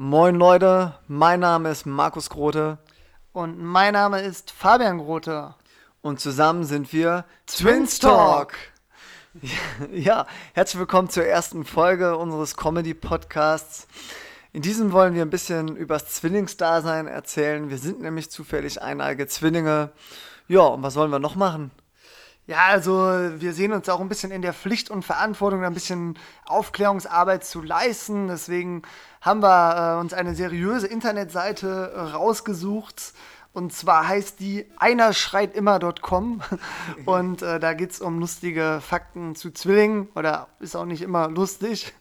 Moin Leute, mein Name ist Markus Grote. Und mein Name ist Fabian Grote. Und zusammen sind wir Twins Talk. Ja, herzlich willkommen zur ersten Folge unseres Comedy-Podcasts. In diesem wollen wir ein bisschen übers Zwillingsdasein erzählen. Wir sind nämlich zufällig eineige Zwillinge. Ja, und was wollen wir noch machen? Ja, also wir sehen uns auch ein bisschen in der Pflicht und Verantwortung, ein bisschen Aufklärungsarbeit zu leisten. Deswegen haben wir äh, uns eine seriöse Internetseite äh, rausgesucht. Und zwar heißt die einerschreitimmer.com und äh, da geht es um lustige Fakten zu Zwillingen oder ist auch nicht immer lustig.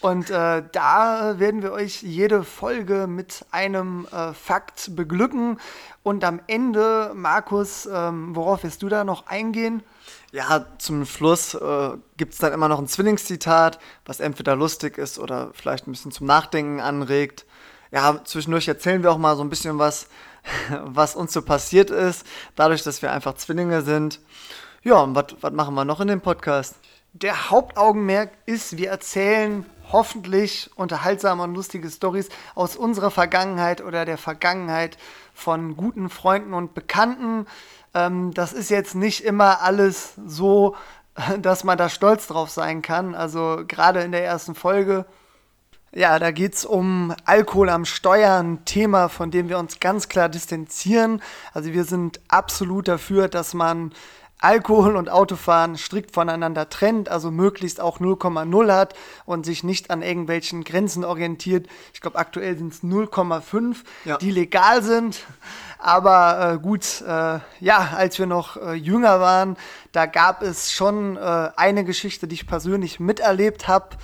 Und äh, da werden wir euch jede Folge mit einem äh, Fakt beglücken. Und am Ende, Markus, ähm, worauf wirst du da noch eingehen? Ja, zum Schluss äh, gibt es dann immer noch ein Zwillingszitat, was entweder lustig ist oder vielleicht ein bisschen zum Nachdenken anregt. Ja, zwischendurch erzählen wir auch mal so ein bisschen was, was uns so passiert ist, dadurch, dass wir einfach Zwillinge sind. Ja, und was machen wir noch in dem Podcast? Der Hauptaugenmerk ist, wir erzählen hoffentlich unterhaltsame und lustige Stories aus unserer Vergangenheit oder der Vergangenheit von guten Freunden und Bekannten. Ähm, das ist jetzt nicht immer alles so, dass man da stolz drauf sein kann. Also gerade in der ersten Folge. Ja, da geht es um Alkohol am Steuern, Thema, von dem wir uns ganz klar distanzieren. Also wir sind absolut dafür, dass man Alkohol und Autofahren strikt voneinander trennt, also möglichst auch 0,0 hat und sich nicht an irgendwelchen Grenzen orientiert. Ich glaube, aktuell sind es 0,5, ja. die legal sind. Aber äh, gut, äh, ja, als wir noch äh, jünger waren, da gab es schon äh, eine Geschichte, die ich persönlich miterlebt habe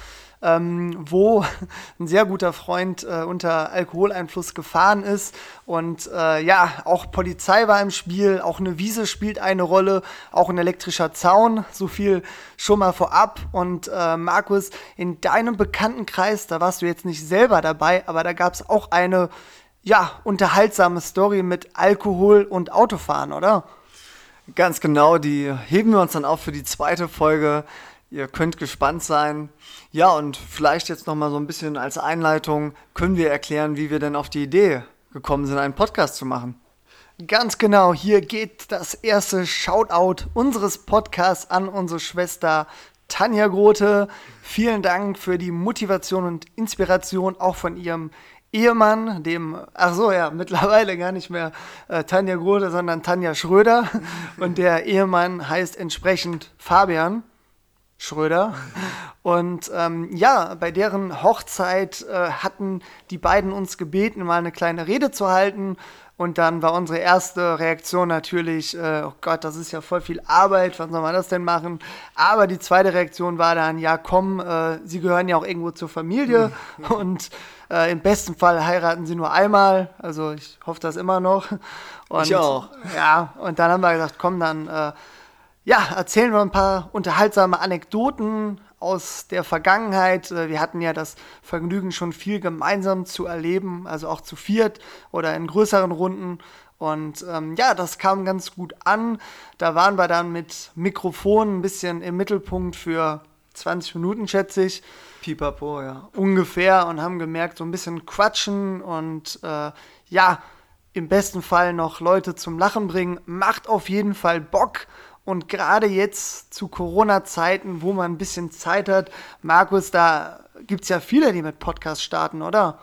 ähm, wo ein sehr guter Freund äh, unter Alkoholeinfluss gefahren ist. Und äh, ja, auch Polizei war im Spiel, auch eine Wiese spielt eine Rolle, auch ein elektrischer Zaun, so viel schon mal vorab. Und äh, Markus, in deinem Bekanntenkreis, da warst du jetzt nicht selber dabei, aber da gab es auch eine ja, unterhaltsame Story mit Alkohol und Autofahren, oder? Ganz genau, die heben wir uns dann auf für die zweite Folge. Ihr könnt gespannt sein. Ja, und vielleicht jetzt noch mal so ein bisschen als Einleitung können wir erklären, wie wir denn auf die Idee gekommen sind, einen Podcast zu machen. Ganz genau, hier geht das erste Shoutout unseres Podcasts an unsere Schwester Tanja Grote. Vielen Dank für die Motivation und Inspiration auch von ihrem Ehemann, dem, ach so, ja, mittlerweile gar nicht mehr äh, Tanja Grote, sondern Tanja Schröder. Und der Ehemann heißt entsprechend Fabian. Schröder. Und ähm, ja, bei deren Hochzeit äh, hatten die beiden uns gebeten, mal eine kleine Rede zu halten. Und dann war unsere erste Reaktion natürlich, äh, oh Gott, das ist ja voll viel Arbeit, wann soll man das denn machen? Aber die zweite Reaktion war dann, ja komm, äh, sie gehören ja auch irgendwo zur Familie und äh, im besten Fall heiraten sie nur einmal. Also ich hoffe das immer noch. Und, ich auch. Ja, und dann haben wir gesagt, komm, dann äh, ja, erzählen wir ein paar unterhaltsame Anekdoten aus der Vergangenheit. Äh, wir hatten ja das Vergnügen, schon viel gemeinsam zu erleben, also auch zu viert oder in größeren Runden. Und ähm, ja, das kam ganz gut an. Da waren wir dann mit Mikrofon ein bisschen im Mittelpunkt für 20 Minuten, schätze ich. Pipapo, ja. Ungefähr und haben gemerkt, so ein bisschen quatschen und äh, ja, im besten Fall noch Leute zum Lachen bringen. Macht auf jeden Fall Bock. Und gerade jetzt zu Corona-Zeiten, wo man ein bisschen Zeit hat, Markus, da gibt es ja viele, die mit Podcasts starten, oder?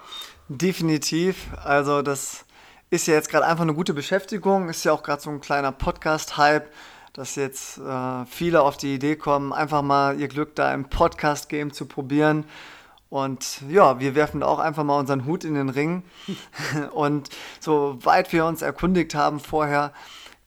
Definitiv. Also das ist ja jetzt gerade einfach eine gute Beschäftigung. Ist ja auch gerade so ein kleiner Podcast-Hype, dass jetzt äh, viele auf die Idee kommen, einfach mal ihr Glück da im Podcast-Game zu probieren. Und ja, wir werfen auch einfach mal unseren Hut in den Ring. Und soweit wir uns erkundigt haben vorher,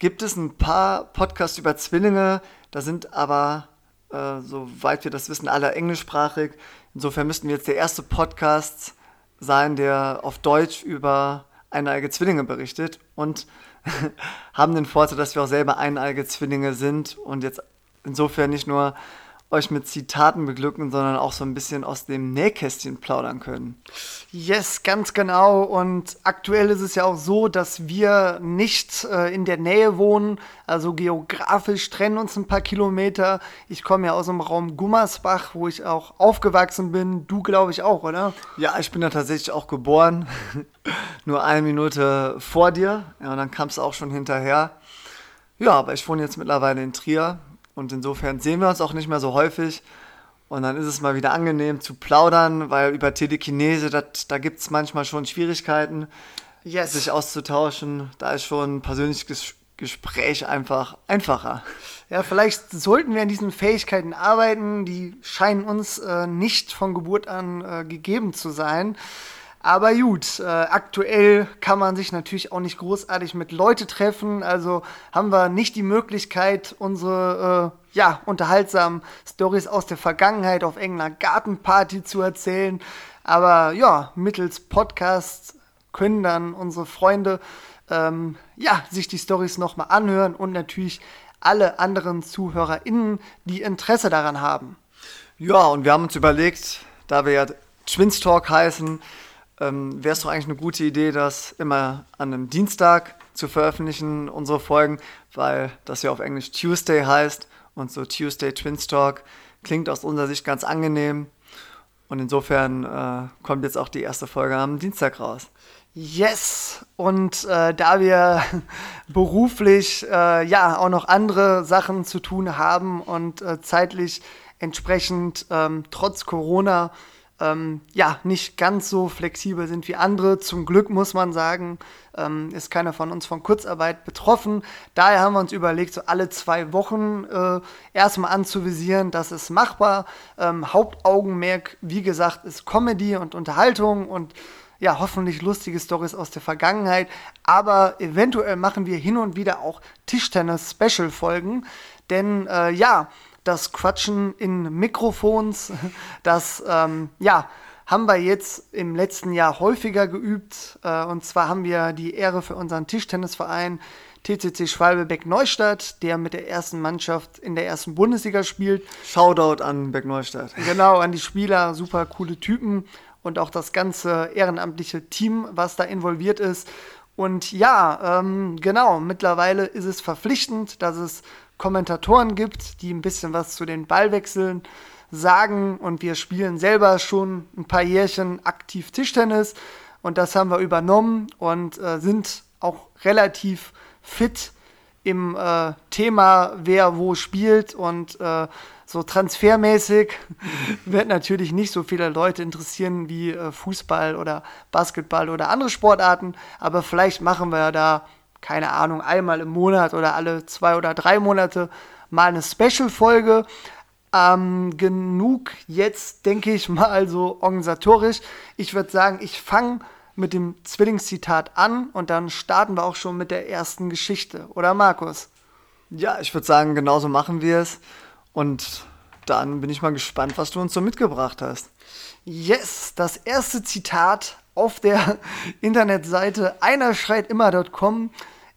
gibt es ein paar Podcasts über Zwillinge, da sind aber, äh, soweit wir das wissen, alle englischsprachig. Insofern müssten wir jetzt der erste Podcast sein, der auf Deutsch über eineige Zwillinge berichtet und haben den Vorteil, dass wir auch selber eineige Zwillinge sind und jetzt insofern nicht nur euch mit Zitaten beglücken, sondern auch so ein bisschen aus dem Nähkästchen plaudern können. Yes, ganz genau. Und aktuell ist es ja auch so, dass wir nicht äh, in der Nähe wohnen. Also geografisch trennen uns ein paar Kilometer. Ich komme ja aus dem Raum Gummersbach, wo ich auch aufgewachsen bin. Du, glaube ich, auch, oder? Ja, ich bin da tatsächlich auch geboren. Nur eine Minute vor dir. Ja, und dann kam es auch schon hinterher. Ja, aber ich wohne jetzt mittlerweile in Trier. Und insofern sehen wir uns auch nicht mehr so häufig. Und dann ist es mal wieder angenehm zu plaudern, weil über Telekinese, dat, da gibt es manchmal schon Schwierigkeiten, yes. sich auszutauschen. Da ist schon ein persönliches Gespräch einfach einfacher. Ja, vielleicht sollten wir an diesen Fähigkeiten arbeiten. Die scheinen uns äh, nicht von Geburt an äh, gegeben zu sein. Aber gut, äh, aktuell kann man sich natürlich auch nicht großartig mit Leute treffen. Also haben wir nicht die Möglichkeit, unsere äh, ja, unterhaltsamen Stories aus der Vergangenheit auf irgendeiner Gartenparty zu erzählen. Aber ja, mittels Podcast können dann unsere Freunde ähm, ja, sich die Stories nochmal anhören und natürlich alle anderen ZuhörerInnen, die Interesse daran haben. Ja, und wir haben uns überlegt, da wir ja Twins Talk heißen, ähm, wäre es doch eigentlich eine gute Idee, das immer an einem Dienstag zu veröffentlichen, unsere Folgen, weil das ja auf Englisch Tuesday heißt und so Tuesday Twins Talk klingt aus unserer Sicht ganz angenehm. Und insofern äh, kommt jetzt auch die erste Folge am Dienstag raus. Yes! Und äh, da wir beruflich äh, ja auch noch andere Sachen zu tun haben und äh, zeitlich entsprechend ähm, trotz Corona ähm, ja, nicht ganz so flexibel sind wie andere. Zum Glück muss man sagen, ähm, ist keiner von uns von Kurzarbeit betroffen. Daher haben wir uns überlegt, so alle zwei Wochen äh, erstmal anzuvisieren, das ist machbar. Ähm, Hauptaugenmerk, wie gesagt, ist Comedy und Unterhaltung und ja, hoffentlich lustige Stories aus der Vergangenheit. Aber eventuell machen wir hin und wieder auch Tischtennis-Special-Folgen. Denn äh, ja, das Quatschen in Mikrofons, das ähm, ja, haben wir jetzt im letzten Jahr häufiger geübt. Äh, und zwar haben wir die Ehre für unseren Tischtennisverein TCC Schwalbebeck Neustadt, der mit der ersten Mannschaft in der ersten Bundesliga spielt. Shoutout an Beck Neustadt. Genau, an die Spieler, super coole Typen und auch das ganze ehrenamtliche Team, was da involviert ist. Und ja, ähm, genau, mittlerweile ist es verpflichtend, dass es Kommentatoren gibt, die ein bisschen was zu den Ballwechseln sagen. Und wir spielen selber schon ein paar Jährchen aktiv Tischtennis. Und das haben wir übernommen und äh, sind auch relativ fit im äh, Thema, wer wo spielt. Und äh, so transfermäßig wird natürlich nicht so viele Leute interessieren wie äh, Fußball oder Basketball oder andere Sportarten, aber vielleicht machen wir da keine Ahnung, einmal im Monat oder alle zwei oder drei Monate mal eine Special-Folge. Ähm, genug jetzt, denke ich mal, so organisatorisch. Ich würde sagen, ich fange mit dem Zwillingszitat an und dann starten wir auch schon mit der ersten Geschichte. Oder Markus? Ja, ich würde sagen, genauso machen wir es. Und dann bin ich mal gespannt, was du uns so mitgebracht hast. Yes, das erste Zitat auf der Internetseite einerschreitimmer.com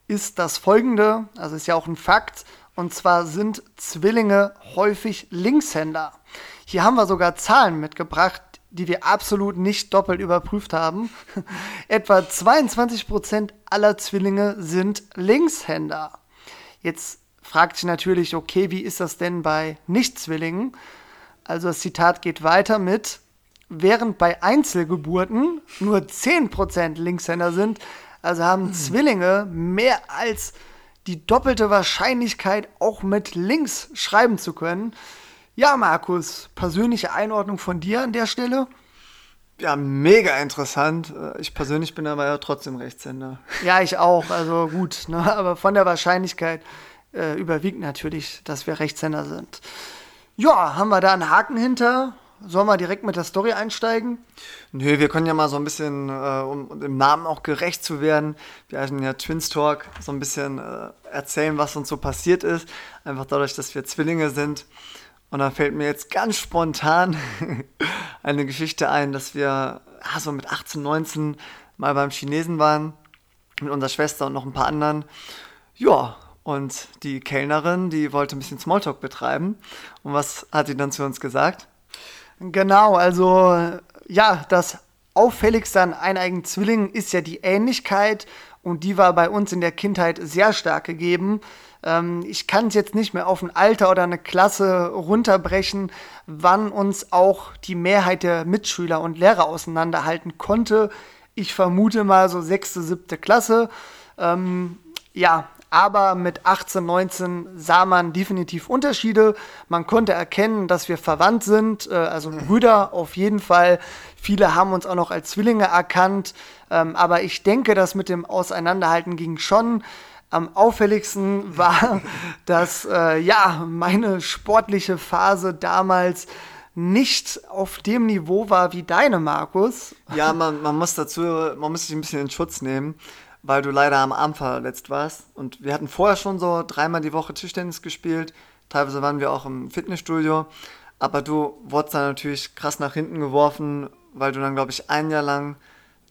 ist das folgende, also ist ja auch ein Fakt, und zwar sind Zwillinge häufig Linkshänder. Hier haben wir sogar Zahlen mitgebracht, die wir absolut nicht doppelt überprüft haben. Etwa 22% aller Zwillinge sind Linkshänder. Jetzt fragt sich natürlich, okay, wie ist das denn bei Nicht-Zwillingen? Also das Zitat geht weiter mit, während bei Einzelgeburten nur 10% Linkshänder sind, also haben Zwillinge mehr als die doppelte Wahrscheinlichkeit, auch mit links schreiben zu können. Ja, Markus, persönliche Einordnung von dir an der Stelle? Ja, mega interessant. Ich persönlich bin aber ja trotzdem Rechtshänder. Ja, ich auch. Also gut, ne? aber von der Wahrscheinlichkeit äh, überwiegt natürlich, dass wir Rechtshänder sind. Ja, haben wir da einen Haken hinter? Sollen wir direkt mit der Story einsteigen? Nö, wir können ja mal so ein bisschen, äh, um dem Namen auch gerecht zu werden, wir heißen ja Twins Talk, so ein bisschen äh, erzählen, was uns so passiert ist. Einfach dadurch, dass wir Zwillinge sind. Und da fällt mir jetzt ganz spontan eine Geschichte ein, dass wir ah, so mit 18, 19 mal beim Chinesen waren, mit unserer Schwester und noch ein paar anderen. Ja, Und die Kellnerin, die wollte ein bisschen Smalltalk betreiben. Und was hat sie dann zu uns gesagt? Genau, also ja, das Auffälligste an eineigen Zwillingen ist ja die Ähnlichkeit und die war bei uns in der Kindheit sehr stark gegeben. Ähm, ich kann es jetzt nicht mehr auf ein Alter oder eine Klasse runterbrechen, wann uns auch die Mehrheit der Mitschüler und Lehrer auseinanderhalten konnte. Ich vermute mal so sechste, siebte Klasse. Ähm, ja, aber mit 18, 19 sah man definitiv Unterschiede. Man konnte erkennen, dass wir verwandt sind, äh, also Brüder auf jeden Fall. Viele haben uns auch noch als Zwillinge erkannt, ähm, aber ich denke, dass mit dem Auseinanderhalten ging schon. Am auffälligsten war, dass äh, ja meine sportliche Phase damals nicht auf dem Niveau war wie deine, Markus. Ja, man, man muss dazu, man muss sich ein bisschen in Schutz nehmen weil du leider am Arm verletzt warst. Und wir hatten vorher schon so dreimal die Woche Tischtennis gespielt. Teilweise waren wir auch im Fitnessstudio. Aber du wurdest dann natürlich krass nach hinten geworfen, weil du dann, glaube ich, ein Jahr lang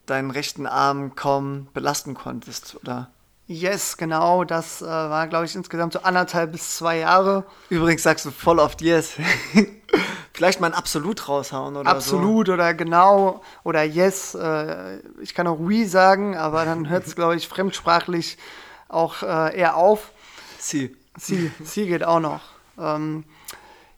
deinen rechten Arm kaum belasten konntest, oder? Yes, genau. Das äh, war, glaube ich, insgesamt so anderthalb bis zwei Jahre. Übrigens sagst du voll oft Yes. Vielleicht mal ein Absolut raushauen oder Absolut so. oder genau oder Yes. Äh, ich kann auch Oui sagen, aber dann hört es, glaube ich, fremdsprachlich auch äh, eher auf. Sie. Sie, sie geht auch noch. Ähm,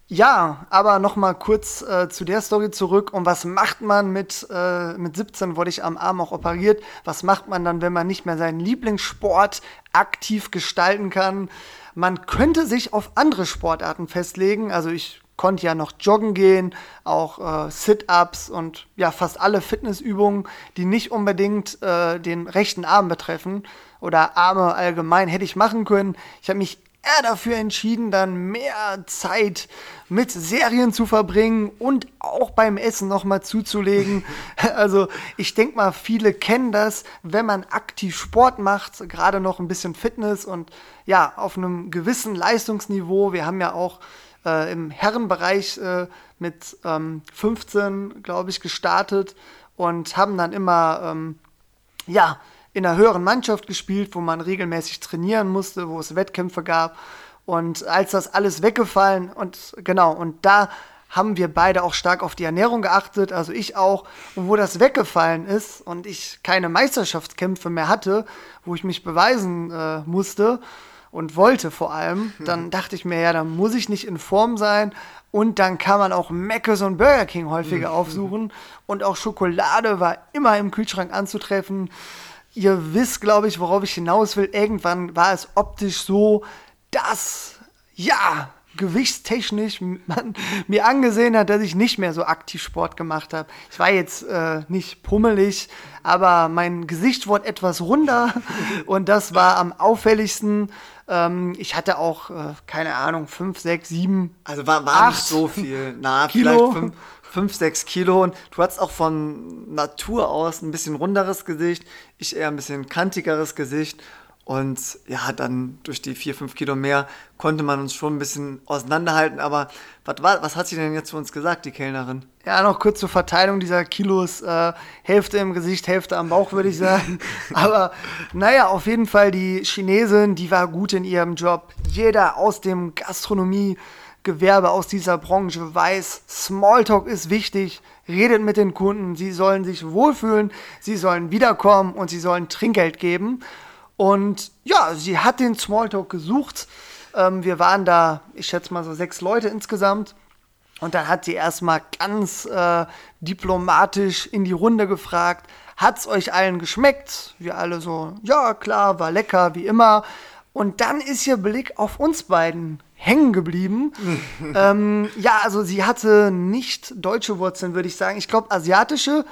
ja, aber noch mal kurz äh, zu der Story zurück. Und was macht man mit, äh, mit 17, wurde ich am Arm auch operiert. Was macht man dann, wenn man nicht mehr seinen Lieblingssport aktiv gestalten kann? Man könnte sich auf andere Sportarten festlegen. Also ich konnte ja noch joggen gehen, auch äh, Sit-ups und ja fast alle Fitnessübungen, die nicht unbedingt äh, den rechten Arm betreffen oder Arme allgemein hätte ich machen können. Ich habe mich eher dafür entschieden, dann mehr Zeit mit Serien zu verbringen und auch beim Essen nochmal zuzulegen. Also ich denke mal, viele kennen das, wenn man aktiv Sport macht, gerade noch ein bisschen Fitness und ja, auf einem gewissen Leistungsniveau. Wir haben ja auch äh, im Herrenbereich äh, mit ähm, 15, glaube ich, gestartet und haben dann immer, ähm, ja, in einer höheren Mannschaft gespielt, wo man regelmäßig trainieren musste, wo es Wettkämpfe gab. Und als das alles weggefallen und genau, und da haben wir beide auch stark auf die Ernährung geachtet, also ich auch. Und wo das weggefallen ist und ich keine Meisterschaftskämpfe mehr hatte, wo ich mich beweisen äh, musste, und wollte vor allem, dann dachte ich mir, ja, dann muss ich nicht in Form sein und dann kann man auch Mc's und Burger King häufiger aufsuchen und auch Schokolade war immer im Kühlschrank anzutreffen. Ihr wisst, glaube ich, worauf ich hinaus will. Irgendwann war es optisch so, dass, ja, gewichtstechnisch man mir angesehen hat, dass ich nicht mehr so aktiv Sport gemacht habe. Ich war jetzt äh, nicht pummelig, aber mein Gesicht wurde etwas runder und das war am auffälligsten. Ähm, ich hatte auch, äh, keine Ahnung, 5, 6, 7, Also war, war nicht so viel. Na, Kilo. vielleicht 5, 6 Kilo. Und du hattest auch von Natur aus ein bisschen runderes Gesicht. Ich eher ein bisschen kantigeres Gesicht. Und ja, dann durch die 4, 5 Kilo mehr konnte man uns schon ein bisschen auseinanderhalten. Aber was, war, was hat sie denn jetzt zu uns gesagt, die Kellnerin? Ja, noch kurz zur Verteilung dieser Kilos. Äh, Hälfte im Gesicht, Hälfte am Bauch, würde ich sagen. Aber naja, auf jeden Fall die Chinesin, die war gut in ihrem Job. Jeder aus dem Gastronomiegewerbe, aus dieser Branche weiß, Smalltalk ist wichtig. Redet mit den Kunden, sie sollen sich wohlfühlen, sie sollen wiederkommen und sie sollen Trinkgeld geben. Und ja, sie hat den Smalltalk gesucht. Ähm, wir waren da, ich schätze mal so sechs Leute insgesamt. Und dann hat sie erstmal ganz äh, diplomatisch in die Runde gefragt, hat's euch allen geschmeckt? Wir alle so, ja klar, war lecker, wie immer. Und dann ist ihr Blick auf uns beiden hängen geblieben. ähm, ja, also sie hatte nicht deutsche Wurzeln, würde ich sagen. Ich glaube asiatische.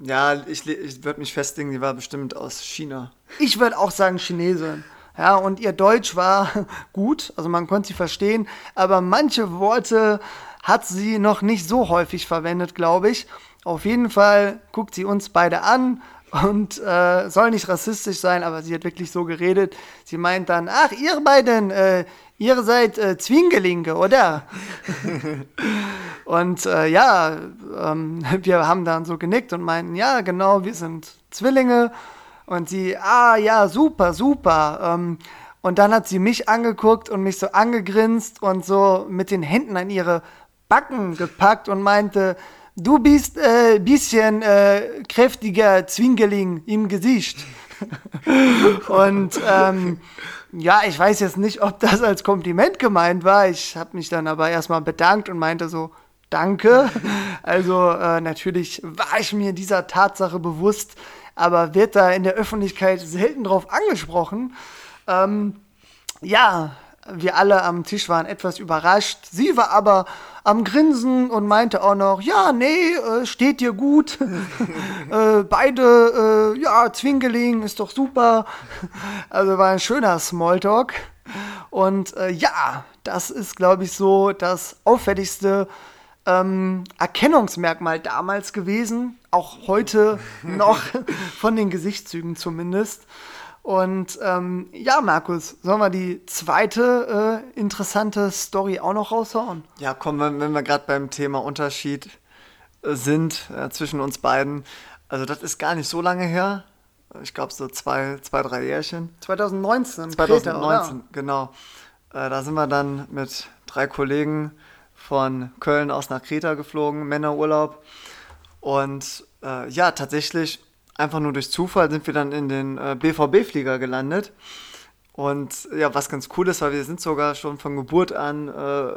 Ja, ich, ich würde mich festlegen, die war bestimmt aus China. Ich würde auch sagen Chinesin. Ja, und ihr Deutsch war gut, also man konnte sie verstehen, aber manche Worte hat sie noch nicht so häufig verwendet, glaube ich. Auf jeden Fall guckt sie uns beide an und äh, soll nicht rassistisch sein, aber sie hat wirklich so geredet. Sie meint dann, ach, ihr beiden, äh, ihr seid äh, Zwingelinge, oder? und äh, ja, ähm, wir haben dann so genickt und meinten, ja, genau, wir sind Zwillinge. Und sie, ah ja, super, super. Ähm, Und dann hat sie mich angeguckt und mich so angegrinst und so mit den Händen an ihre Backen gepackt und meinte, du bist ein äh, bisschen äh, kräftiger Zwingeling im Gesicht. und ähm, ja, ich weiß jetzt nicht, ob das als Kompliment gemeint war. Ich habe mich dann aber erstmal bedankt und meinte so, danke. Also äh, natürlich war ich mir dieser Tatsache bewusst, aber wird da in der Öffentlichkeit selten drauf angesprochen. Ähm, ja, wir alle am Tisch waren etwas überrascht. Sie war aber am Grinsen und meinte auch noch, ja, nee, äh, steht dir gut. äh, beide, äh, ja, Zwingeling ist doch super. Also war ein schöner Smalltalk. Und äh, ja, das ist, glaube ich, so das auffälligste ähm, Erkennungsmerkmal damals gewesen. Auch heute noch von den Gesichtszügen zumindest. Und ähm, ja, Markus, sollen wir die zweite äh, interessante Story auch noch raushauen? Ja, komm, wenn, wenn wir gerade beim Thema Unterschied äh, sind äh, zwischen uns beiden. Also das ist gar nicht so lange her. Ich glaube so zwei, zwei, drei Jährchen. 2019. 2019, Kreta, genau. Äh, da sind wir dann mit drei Kollegen von Köln aus nach Kreta geflogen, Männerurlaub. Und äh, ja, tatsächlich einfach nur durch Zufall sind wir dann in den äh, BVB-Flieger gelandet. Und ja, was ganz cool ist, weil wir sind sogar schon von Geburt an äh,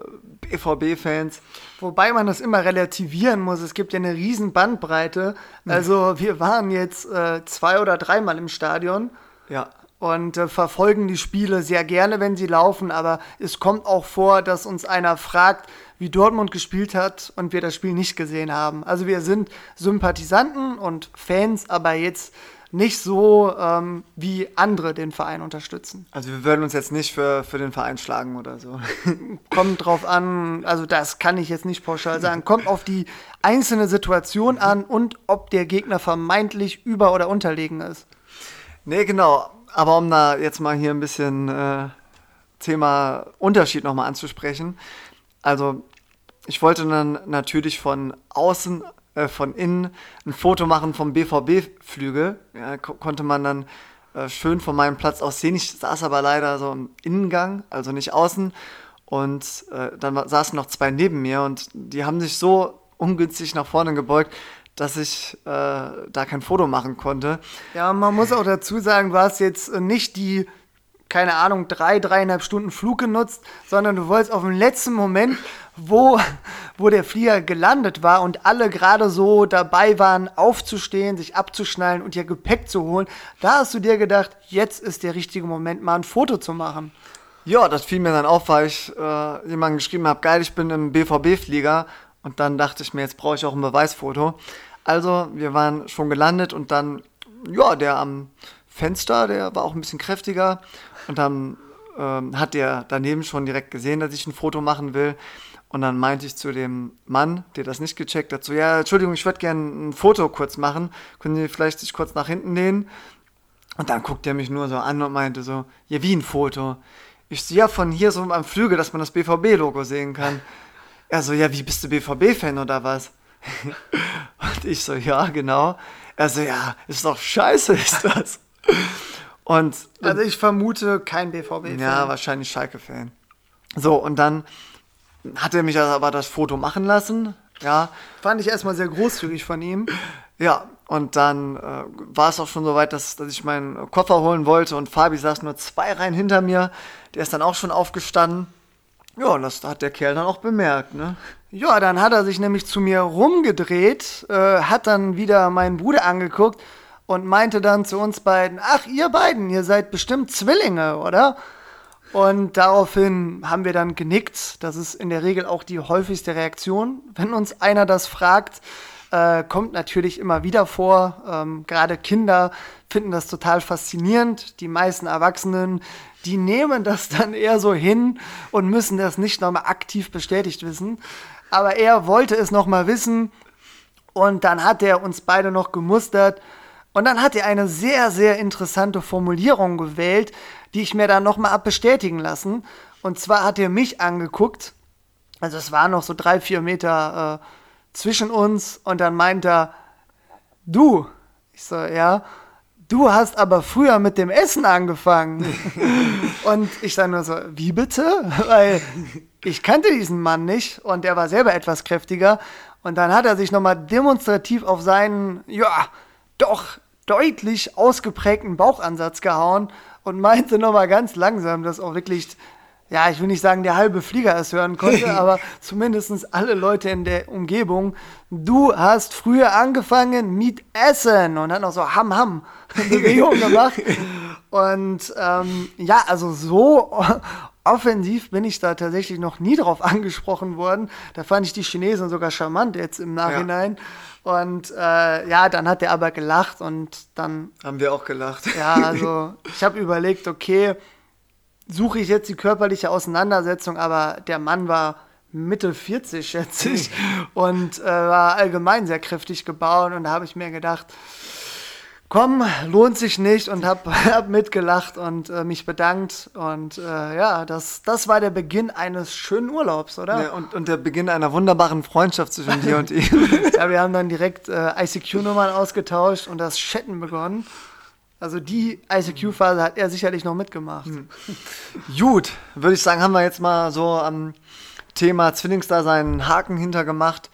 BVB-Fans. Wobei man das immer relativieren muss. Es gibt ja eine riesen Bandbreite. Also wir waren jetzt äh, zwei oder dreimal im Stadion. Ja. Und äh, verfolgen die Spiele sehr gerne, wenn sie laufen. Aber es kommt auch vor, dass uns einer fragt, wie Dortmund gespielt hat und wir das Spiel nicht gesehen haben. Also wir sind Sympathisanten und Fans, aber jetzt nicht so, ähm, wie andere den Verein unterstützen. Also wir würden uns jetzt nicht für, für den Verein schlagen oder so. Kommt drauf an, also das kann ich jetzt nicht pauschal sagen. Kommt auf die einzelne Situation an und ob der Gegner vermeintlich über- oder unterlegen ist. Nee, genau. Aber um da jetzt mal hier ein bisschen äh, Thema Unterschied nochmal anzusprechen. Also ich wollte dann natürlich von außen, äh, von innen ein Foto machen vom BVB-Flügel. Ja, ko konnte man dann äh, schön von meinem Platz aus sehen. Ich saß aber leider so im Innengang, also nicht außen. Und äh, dann saßen noch zwei neben mir und die haben sich so ungünstig nach vorne gebeugt, dass ich äh, da kein Foto machen konnte. Ja, man muss auch dazu sagen, du hast jetzt nicht die keine Ahnung, drei, dreieinhalb Stunden Flug genutzt, sondern du wolltest auf dem letzten Moment, wo, wo der Flieger gelandet war und alle gerade so dabei waren, aufzustehen, sich abzuschnallen und ihr Gepäck zu holen, da hast du dir gedacht, jetzt ist der richtige Moment, mal ein Foto zu machen. Ja, das fiel mir dann auf, weil ich äh, jemandem geschrieben habe, geil, ich bin im BVB-Flieger und dann dachte ich mir, jetzt brauche ich auch ein Beweisfoto. Also, wir waren schon gelandet und dann, ja, der am Fenster, der war auch ein bisschen kräftiger und dann ähm, hat der daneben schon direkt gesehen, dass ich ein Foto machen will. Und dann meinte ich zu dem Mann, der das nicht gecheckt hat, so, ja, Entschuldigung, ich würde gerne ein Foto kurz machen. Können Sie vielleicht sich kurz nach hinten lehnen? Und dann guckt er mich nur so an und meinte so, ja, wie ein Foto? Ich so, ja, von hier so am Flügel, dass man das BVB-Logo sehen kann. Er so, ja, wie bist du BVB-Fan oder was? und ich so, ja, genau. Er so, ja, ist doch scheiße, ist das. Und, also ich vermute kein BVB-Fan. Ja, wahrscheinlich Schalke-Fan. So, und dann hat er mich aber das Foto machen lassen. Ja. Fand ich erstmal sehr großzügig von ihm. Ja, und dann äh, war es auch schon so weit, dass, dass ich meinen Koffer holen wollte und Fabi saß nur zwei Reihen hinter mir. Der ist dann auch schon aufgestanden. Ja, und das hat der Kerl dann auch bemerkt, ne? Ja, dann hat er sich nämlich zu mir rumgedreht, äh, hat dann wieder meinen Bruder angeguckt und meinte dann zu uns beiden, ach, ihr beiden, ihr seid bestimmt Zwillinge, oder? Und daraufhin haben wir dann genickt. Das ist in der Regel auch die häufigste Reaktion. Wenn uns einer das fragt, äh, kommt natürlich immer wieder vor. Ähm, Gerade Kinder finden das total faszinierend. Die meisten Erwachsenen, die nehmen das dann eher so hin und müssen das nicht nochmal aktiv bestätigt wissen. Aber er wollte es nochmal wissen und dann hat er uns beide noch gemustert und dann hat er eine sehr, sehr interessante Formulierung gewählt, die ich mir dann nochmal abbestätigen lassen. Und zwar hat er mich angeguckt, also es waren noch so drei, vier Meter äh, zwischen uns und dann meint er, du, ich so, ja, du hast aber früher mit dem Essen angefangen. und ich dann nur so, wie bitte? Weil ich kannte diesen Mann nicht und der war selber etwas kräftiger. Und dann hat er sich nochmal demonstrativ auf seinen, ja, doch deutlich ausgeprägten Bauchansatz gehauen und meinte nochmal ganz langsam, dass auch wirklich ja, ich will nicht sagen, der halbe Flieger es hören konnte, aber zumindest alle Leute in der Umgebung. Du hast früher angefangen mit Essen und hat noch so Ham Ham Bewegung gemacht. Und ähm, ja, also so offensiv bin ich da tatsächlich noch nie drauf angesprochen worden. Da fand ich die Chinesen sogar charmant jetzt im Nachhinein. Ja. Und äh, ja, dann hat er aber gelacht und dann. Haben wir auch gelacht. Ja, also ich habe überlegt, okay, suche ich jetzt die körperliche Auseinandersetzung, aber der Mann war Mitte 40, schätze ich, und äh, war allgemein sehr kräftig gebaut. Und da habe ich mir gedacht, komm, lohnt sich nicht und habe hab mitgelacht und äh, mich bedankt. Und äh, ja, das, das war der Beginn eines schönen Urlaubs, oder? Ja, und, und der Beginn einer wunderbaren Freundschaft zwischen dir und ihm. ja, wir haben dann direkt äh, ICQ-Nummern ausgetauscht und das Chatten begonnen. Also die ICQ-Phase hat er sicherlich noch mitgemacht. Hm. Gut, würde ich sagen, haben wir jetzt mal so am Thema Zwillingsdasein einen Haken hintergemacht.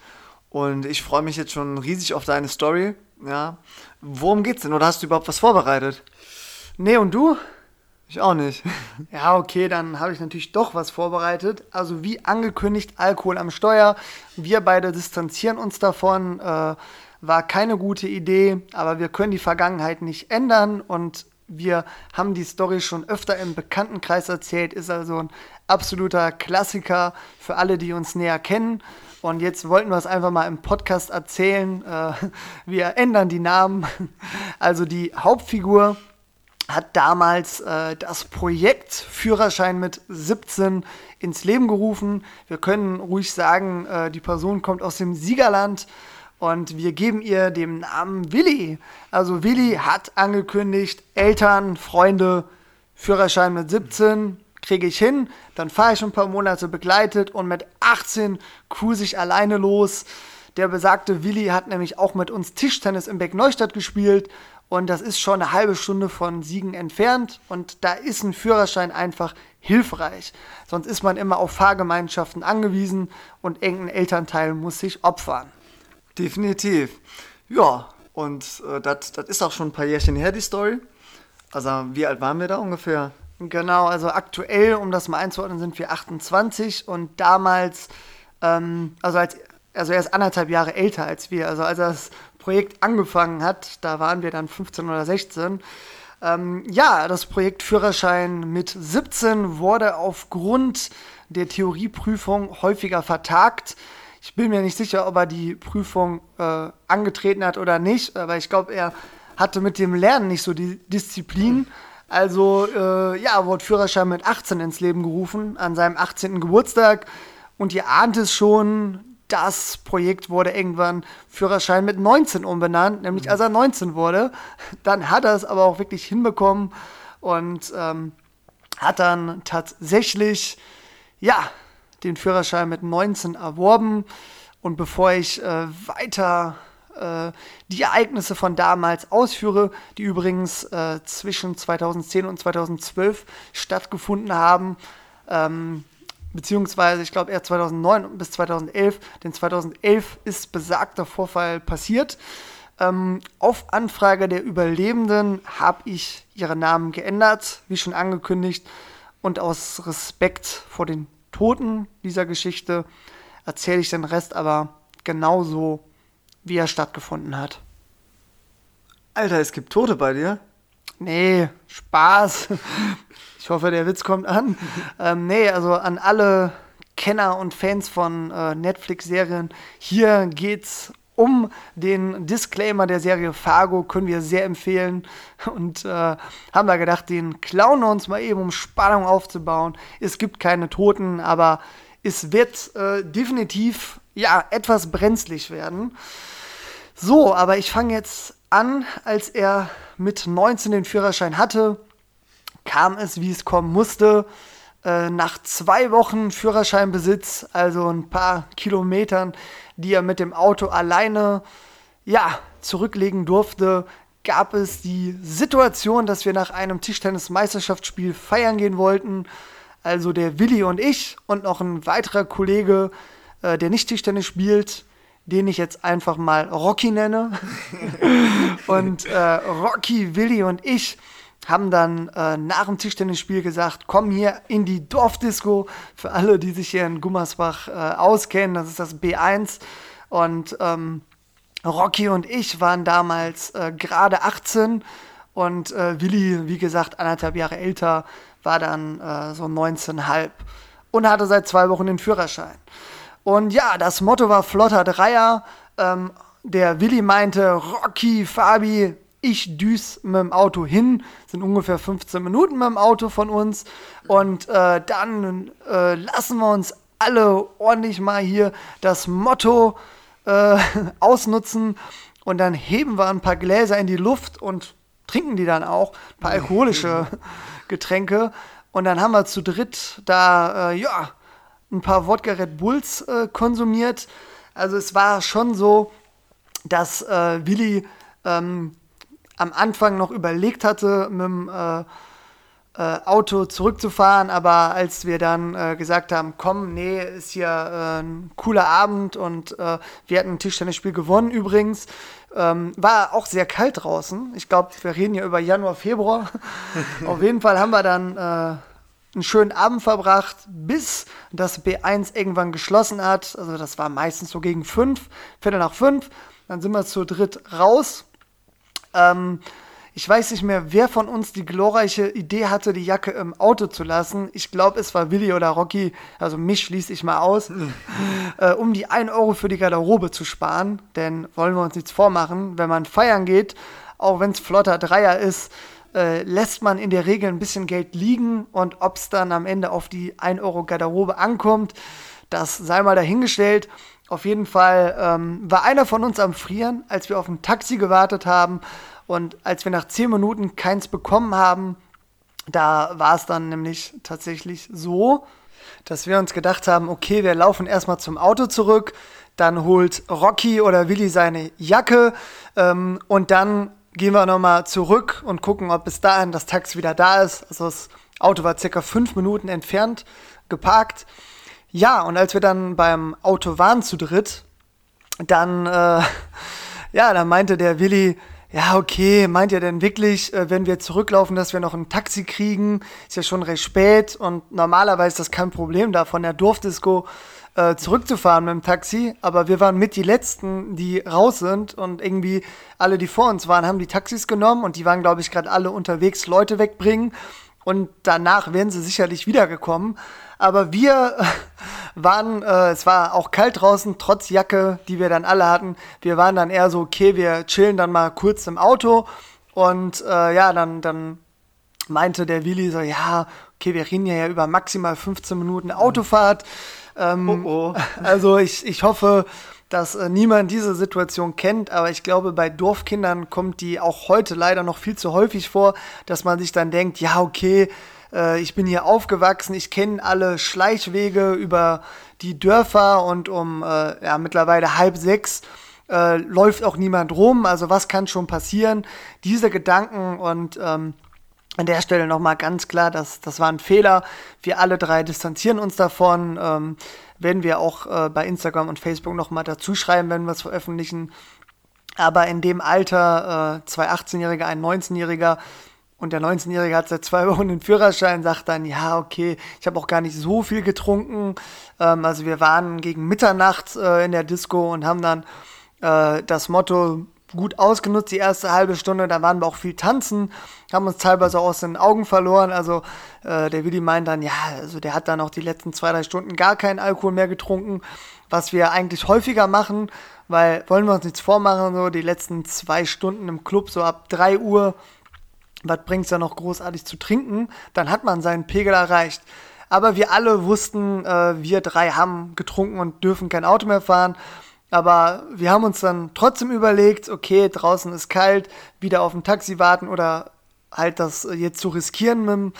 Und ich freue mich jetzt schon riesig auf deine Story. Ja. Worum geht's denn? Oder hast du überhaupt was vorbereitet? Nee, und du? Ich auch nicht. Ja, okay, dann habe ich natürlich doch was vorbereitet. Also wie angekündigt, Alkohol am Steuer. Wir beide distanzieren uns davon. Äh, war keine gute Idee, aber wir können die Vergangenheit nicht ändern und wir haben die Story schon öfter im Bekanntenkreis erzählt, ist also ein absoluter Klassiker für alle, die uns näher kennen. Und jetzt wollten wir es einfach mal im Podcast erzählen. Äh, wir ändern die Namen. Also die Hauptfigur hat damals äh, das Projekt Führerschein mit 17 ins Leben gerufen. Wir können ruhig sagen, äh, die Person kommt aus dem Siegerland und wir geben ihr den Namen Willi. Also Willi hat angekündigt, Eltern, Freunde, Führerschein mit 17 kriege ich hin. Dann fahre ich ein paar Monate begleitet und mit 18 cruise ich alleine los. Der besagte Willi hat nämlich auch mit uns Tischtennis im Beck Neustadt gespielt und das ist schon eine halbe Stunde von Siegen entfernt und da ist ein Führerschein einfach hilfreich. Sonst ist man immer auf Fahrgemeinschaften angewiesen und irgendein Elternteil muss sich opfern. Definitiv. Ja, und äh, das ist auch schon ein paar Jährchen her, die Story. Also, wie alt waren wir da ungefähr? Genau, also aktuell, um das mal einzuordnen, sind wir 28 und damals, ähm, also, als, also er ist anderthalb Jahre älter als wir. Also, als das Projekt angefangen hat, da waren wir dann 15 oder 16. Ähm, ja, das Projekt Führerschein mit 17 wurde aufgrund der Theorieprüfung häufiger vertagt. Ich bin mir nicht sicher, ob er die Prüfung äh, angetreten hat oder nicht, aber ich glaube, er hatte mit dem Lernen nicht so die Disziplin. Also, äh, ja, wurde Führerschein mit 18 ins Leben gerufen, an seinem 18. Geburtstag. Und ihr ahnt es schon, das Projekt wurde irgendwann Führerschein mit 19 umbenannt, nämlich als er 19 wurde. Dann hat er es aber auch wirklich hinbekommen und ähm, hat dann tatsächlich, ja, den Führerschein mit 19 erworben. Und bevor ich äh, weiter äh, die Ereignisse von damals ausführe, die übrigens äh, zwischen 2010 und 2012 stattgefunden haben, ähm, beziehungsweise ich glaube eher 2009 bis 2011, denn 2011 ist besagter Vorfall passiert. Ähm, auf Anfrage der Überlebenden habe ich ihre Namen geändert, wie schon angekündigt, und aus Respekt vor den Toten dieser Geschichte erzähle ich den Rest aber genauso, wie er stattgefunden hat. Alter, es gibt Tote bei dir? Nee, Spaß. Ich hoffe, der Witz kommt an. ähm, nee, also an alle Kenner und Fans von äh, Netflix-Serien, hier geht's um den Disclaimer der Serie Fargo können wir sehr empfehlen und äh, haben da gedacht, den klauen wir uns mal eben, um Spannung aufzubauen. Es gibt keine Toten, aber es wird äh, definitiv ja etwas brenzlig werden. So, aber ich fange jetzt an, als er mit 19 den Führerschein hatte, kam es, wie es kommen musste. Äh, nach zwei Wochen Führerscheinbesitz, also ein paar Kilometern, die er mit dem Auto alleine ja, zurücklegen durfte, gab es die Situation, dass wir nach einem Tischtennis-Meisterschaftsspiel feiern gehen wollten. Also der Willi und ich und noch ein weiterer Kollege, äh, der nicht Tischtennis spielt, den ich jetzt einfach mal Rocky nenne. und äh, Rocky, Willi und ich haben dann äh, nach dem Tischtennisspiel gesagt, komm hier in die Dorfdisco. Für alle, die sich hier in Gummersbach äh, auskennen, das ist das B1. Und ähm, Rocky und ich waren damals äh, gerade 18 und äh, Willi, wie gesagt, anderthalb Jahre älter, war dann äh, so 19,5 und hatte seit zwei Wochen den Führerschein. Und ja, das Motto war flotter Dreier. Ähm, der Willi meinte, Rocky, Fabi, ich düs mit dem Auto hin, sind ungefähr 15 Minuten mit dem Auto von uns. Und äh, dann äh, lassen wir uns alle ordentlich mal hier das Motto äh, ausnutzen und dann heben wir ein paar Gläser in die Luft und trinken die dann auch, ein paar alkoholische Getränke. Und dann haben wir zu dritt da, äh, ja, ein paar Wodka Red Bulls äh, konsumiert. Also es war schon so, dass äh, Willi ähm, am Anfang noch überlegt hatte, mit dem äh, äh, Auto zurückzufahren, aber als wir dann äh, gesagt haben, komm, nee, ist hier äh, ein cooler Abend und äh, wir hatten ein Tischtennisspiel gewonnen übrigens, ähm, war auch sehr kalt draußen. Ich glaube, wir reden hier über Januar, Februar. Auf jeden Fall haben wir dann äh, einen schönen Abend verbracht, bis das B1 irgendwann geschlossen hat. Also das war meistens so gegen fünf, Viertel nach fünf. Dann sind wir zu dritt raus. Ähm, ich weiß nicht mehr, wer von uns die glorreiche Idee hatte, die Jacke im Auto zu lassen. Ich glaube, es war Willi oder Rocky, also mich schließe ich mal aus, äh, um die 1 Euro für die Garderobe zu sparen. Denn wollen wir uns nichts vormachen, wenn man feiern geht, auch wenn es flotter Dreier ist, äh, lässt man in der Regel ein bisschen Geld liegen und ob es dann am Ende auf die 1 Euro Garderobe ankommt, das sei mal dahingestellt. Auf jeden Fall ähm, war einer von uns am Frieren, als wir auf ein Taxi gewartet haben und als wir nach zehn Minuten keins bekommen haben, da war es dann nämlich tatsächlich so, dass wir uns gedacht haben, okay, wir laufen erstmal zum Auto zurück, dann holt Rocky oder Willi seine Jacke ähm, und dann gehen wir nochmal zurück und gucken, ob bis dahin das Taxi wieder da ist. Also das Auto war circa fünf Minuten entfernt, geparkt. Ja, und als wir dann beim Auto waren zu dritt, dann, äh, ja, dann meinte der Willi, ja, okay, meint ihr denn wirklich, äh, wenn wir zurücklaufen, dass wir noch ein Taxi kriegen? Ist ja schon recht spät und normalerweise ist das kein Problem, da von der Dorfdisco äh, zurückzufahren mit dem Taxi. Aber wir waren mit die Letzten, die raus sind und irgendwie alle, die vor uns waren, haben die Taxis genommen und die waren, glaube ich, gerade alle unterwegs, Leute wegbringen. Und danach wären sie sicherlich wiedergekommen. Aber wir waren, äh, es war auch kalt draußen, trotz Jacke, die wir dann alle hatten. Wir waren dann eher so, okay, wir chillen dann mal kurz im Auto. Und äh, ja, dann, dann meinte der Willi so, ja, okay, wir reden ja über maximal 15 Minuten Autofahrt. Ähm, oh, oh. Also ich, ich hoffe, dass äh, niemand diese Situation kennt, aber ich glaube, bei Dorfkindern kommt die auch heute leider noch viel zu häufig vor, dass man sich dann denkt, ja, okay, äh, ich bin hier aufgewachsen, ich kenne alle Schleichwege über die Dörfer und um äh, ja, mittlerweile halb sechs äh, läuft auch niemand rum. Also was kann schon passieren? Diese Gedanken und ähm, an der Stelle nochmal ganz klar, dass das war ein Fehler. Wir alle drei distanzieren uns davon. Ähm, werden wir auch äh, bei Instagram und Facebook nochmal dazu schreiben, wenn wir es veröffentlichen. Aber in dem Alter, äh, zwei 18-Jähriger, ein 19-Jähriger, und der 19-Jährige hat seit zwei Wochen den Führerschein, sagt dann, ja, okay, ich habe auch gar nicht so viel getrunken. Ähm, also wir waren gegen Mitternacht äh, in der Disco und haben dann äh, das Motto gut ausgenutzt, die erste halbe Stunde. Da waren wir auch viel tanzen, haben uns teilweise aus den Augen verloren. Also äh, der Willi meint dann, ja, also der hat dann auch die letzten zwei, drei Stunden gar keinen Alkohol mehr getrunken, was wir eigentlich häufiger machen, weil wollen wir uns nichts vormachen, so die letzten zwei Stunden im Club, so ab drei Uhr was bringt es da noch großartig zu trinken? Dann hat man seinen Pegel erreicht. Aber wir alle wussten, äh, wir drei haben getrunken und dürfen kein Auto mehr fahren. Aber wir haben uns dann trotzdem überlegt, okay, draußen ist kalt, wieder auf ein Taxi warten oder halt das jetzt zu riskieren, mit dem,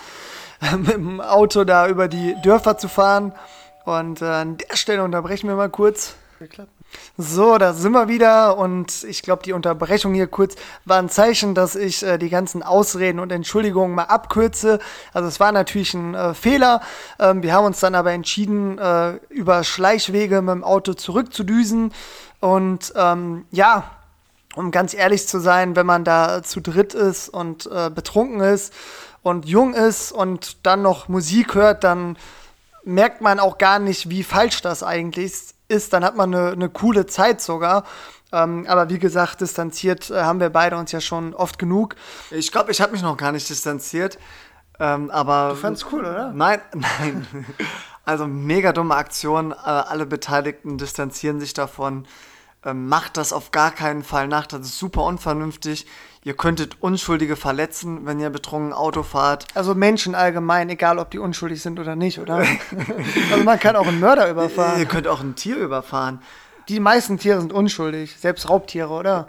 mit dem Auto da über die Dörfer zu fahren. Und äh, an der Stelle unterbrechen wir mal kurz. Geklappt. So, da sind wir wieder und ich glaube, die Unterbrechung hier kurz war ein Zeichen, dass ich äh, die ganzen Ausreden und Entschuldigungen mal abkürze. Also es war natürlich ein äh, Fehler. Ähm, wir haben uns dann aber entschieden, äh, über Schleichwege mit dem Auto zurückzudüsen. Und ähm, ja, um ganz ehrlich zu sein, wenn man da zu dritt ist und äh, betrunken ist und jung ist und dann noch Musik hört, dann merkt man auch gar nicht, wie falsch das eigentlich ist. Dann hat man eine, eine coole Zeit sogar. Ähm, aber wie gesagt, distanziert äh, haben wir beide uns ja schon oft genug. Ich glaube, ich habe mich noch gar nicht distanziert. Ähm, aber Du fand's cool, oder? Nein, nein. Also mega dumme Aktion. Äh, alle Beteiligten distanzieren sich davon. Ähm, macht das auf gar keinen Fall nach. Das ist super unvernünftig. Ihr könntet Unschuldige verletzen, wenn ihr betrunken Auto fahrt. Also Menschen allgemein, egal ob die unschuldig sind oder nicht, oder? also man kann auch einen Mörder Ihr überfahren. könnt auch ein Tier überfahren. Die meisten Tiere sind unschuldig, selbst Raubtiere, oder?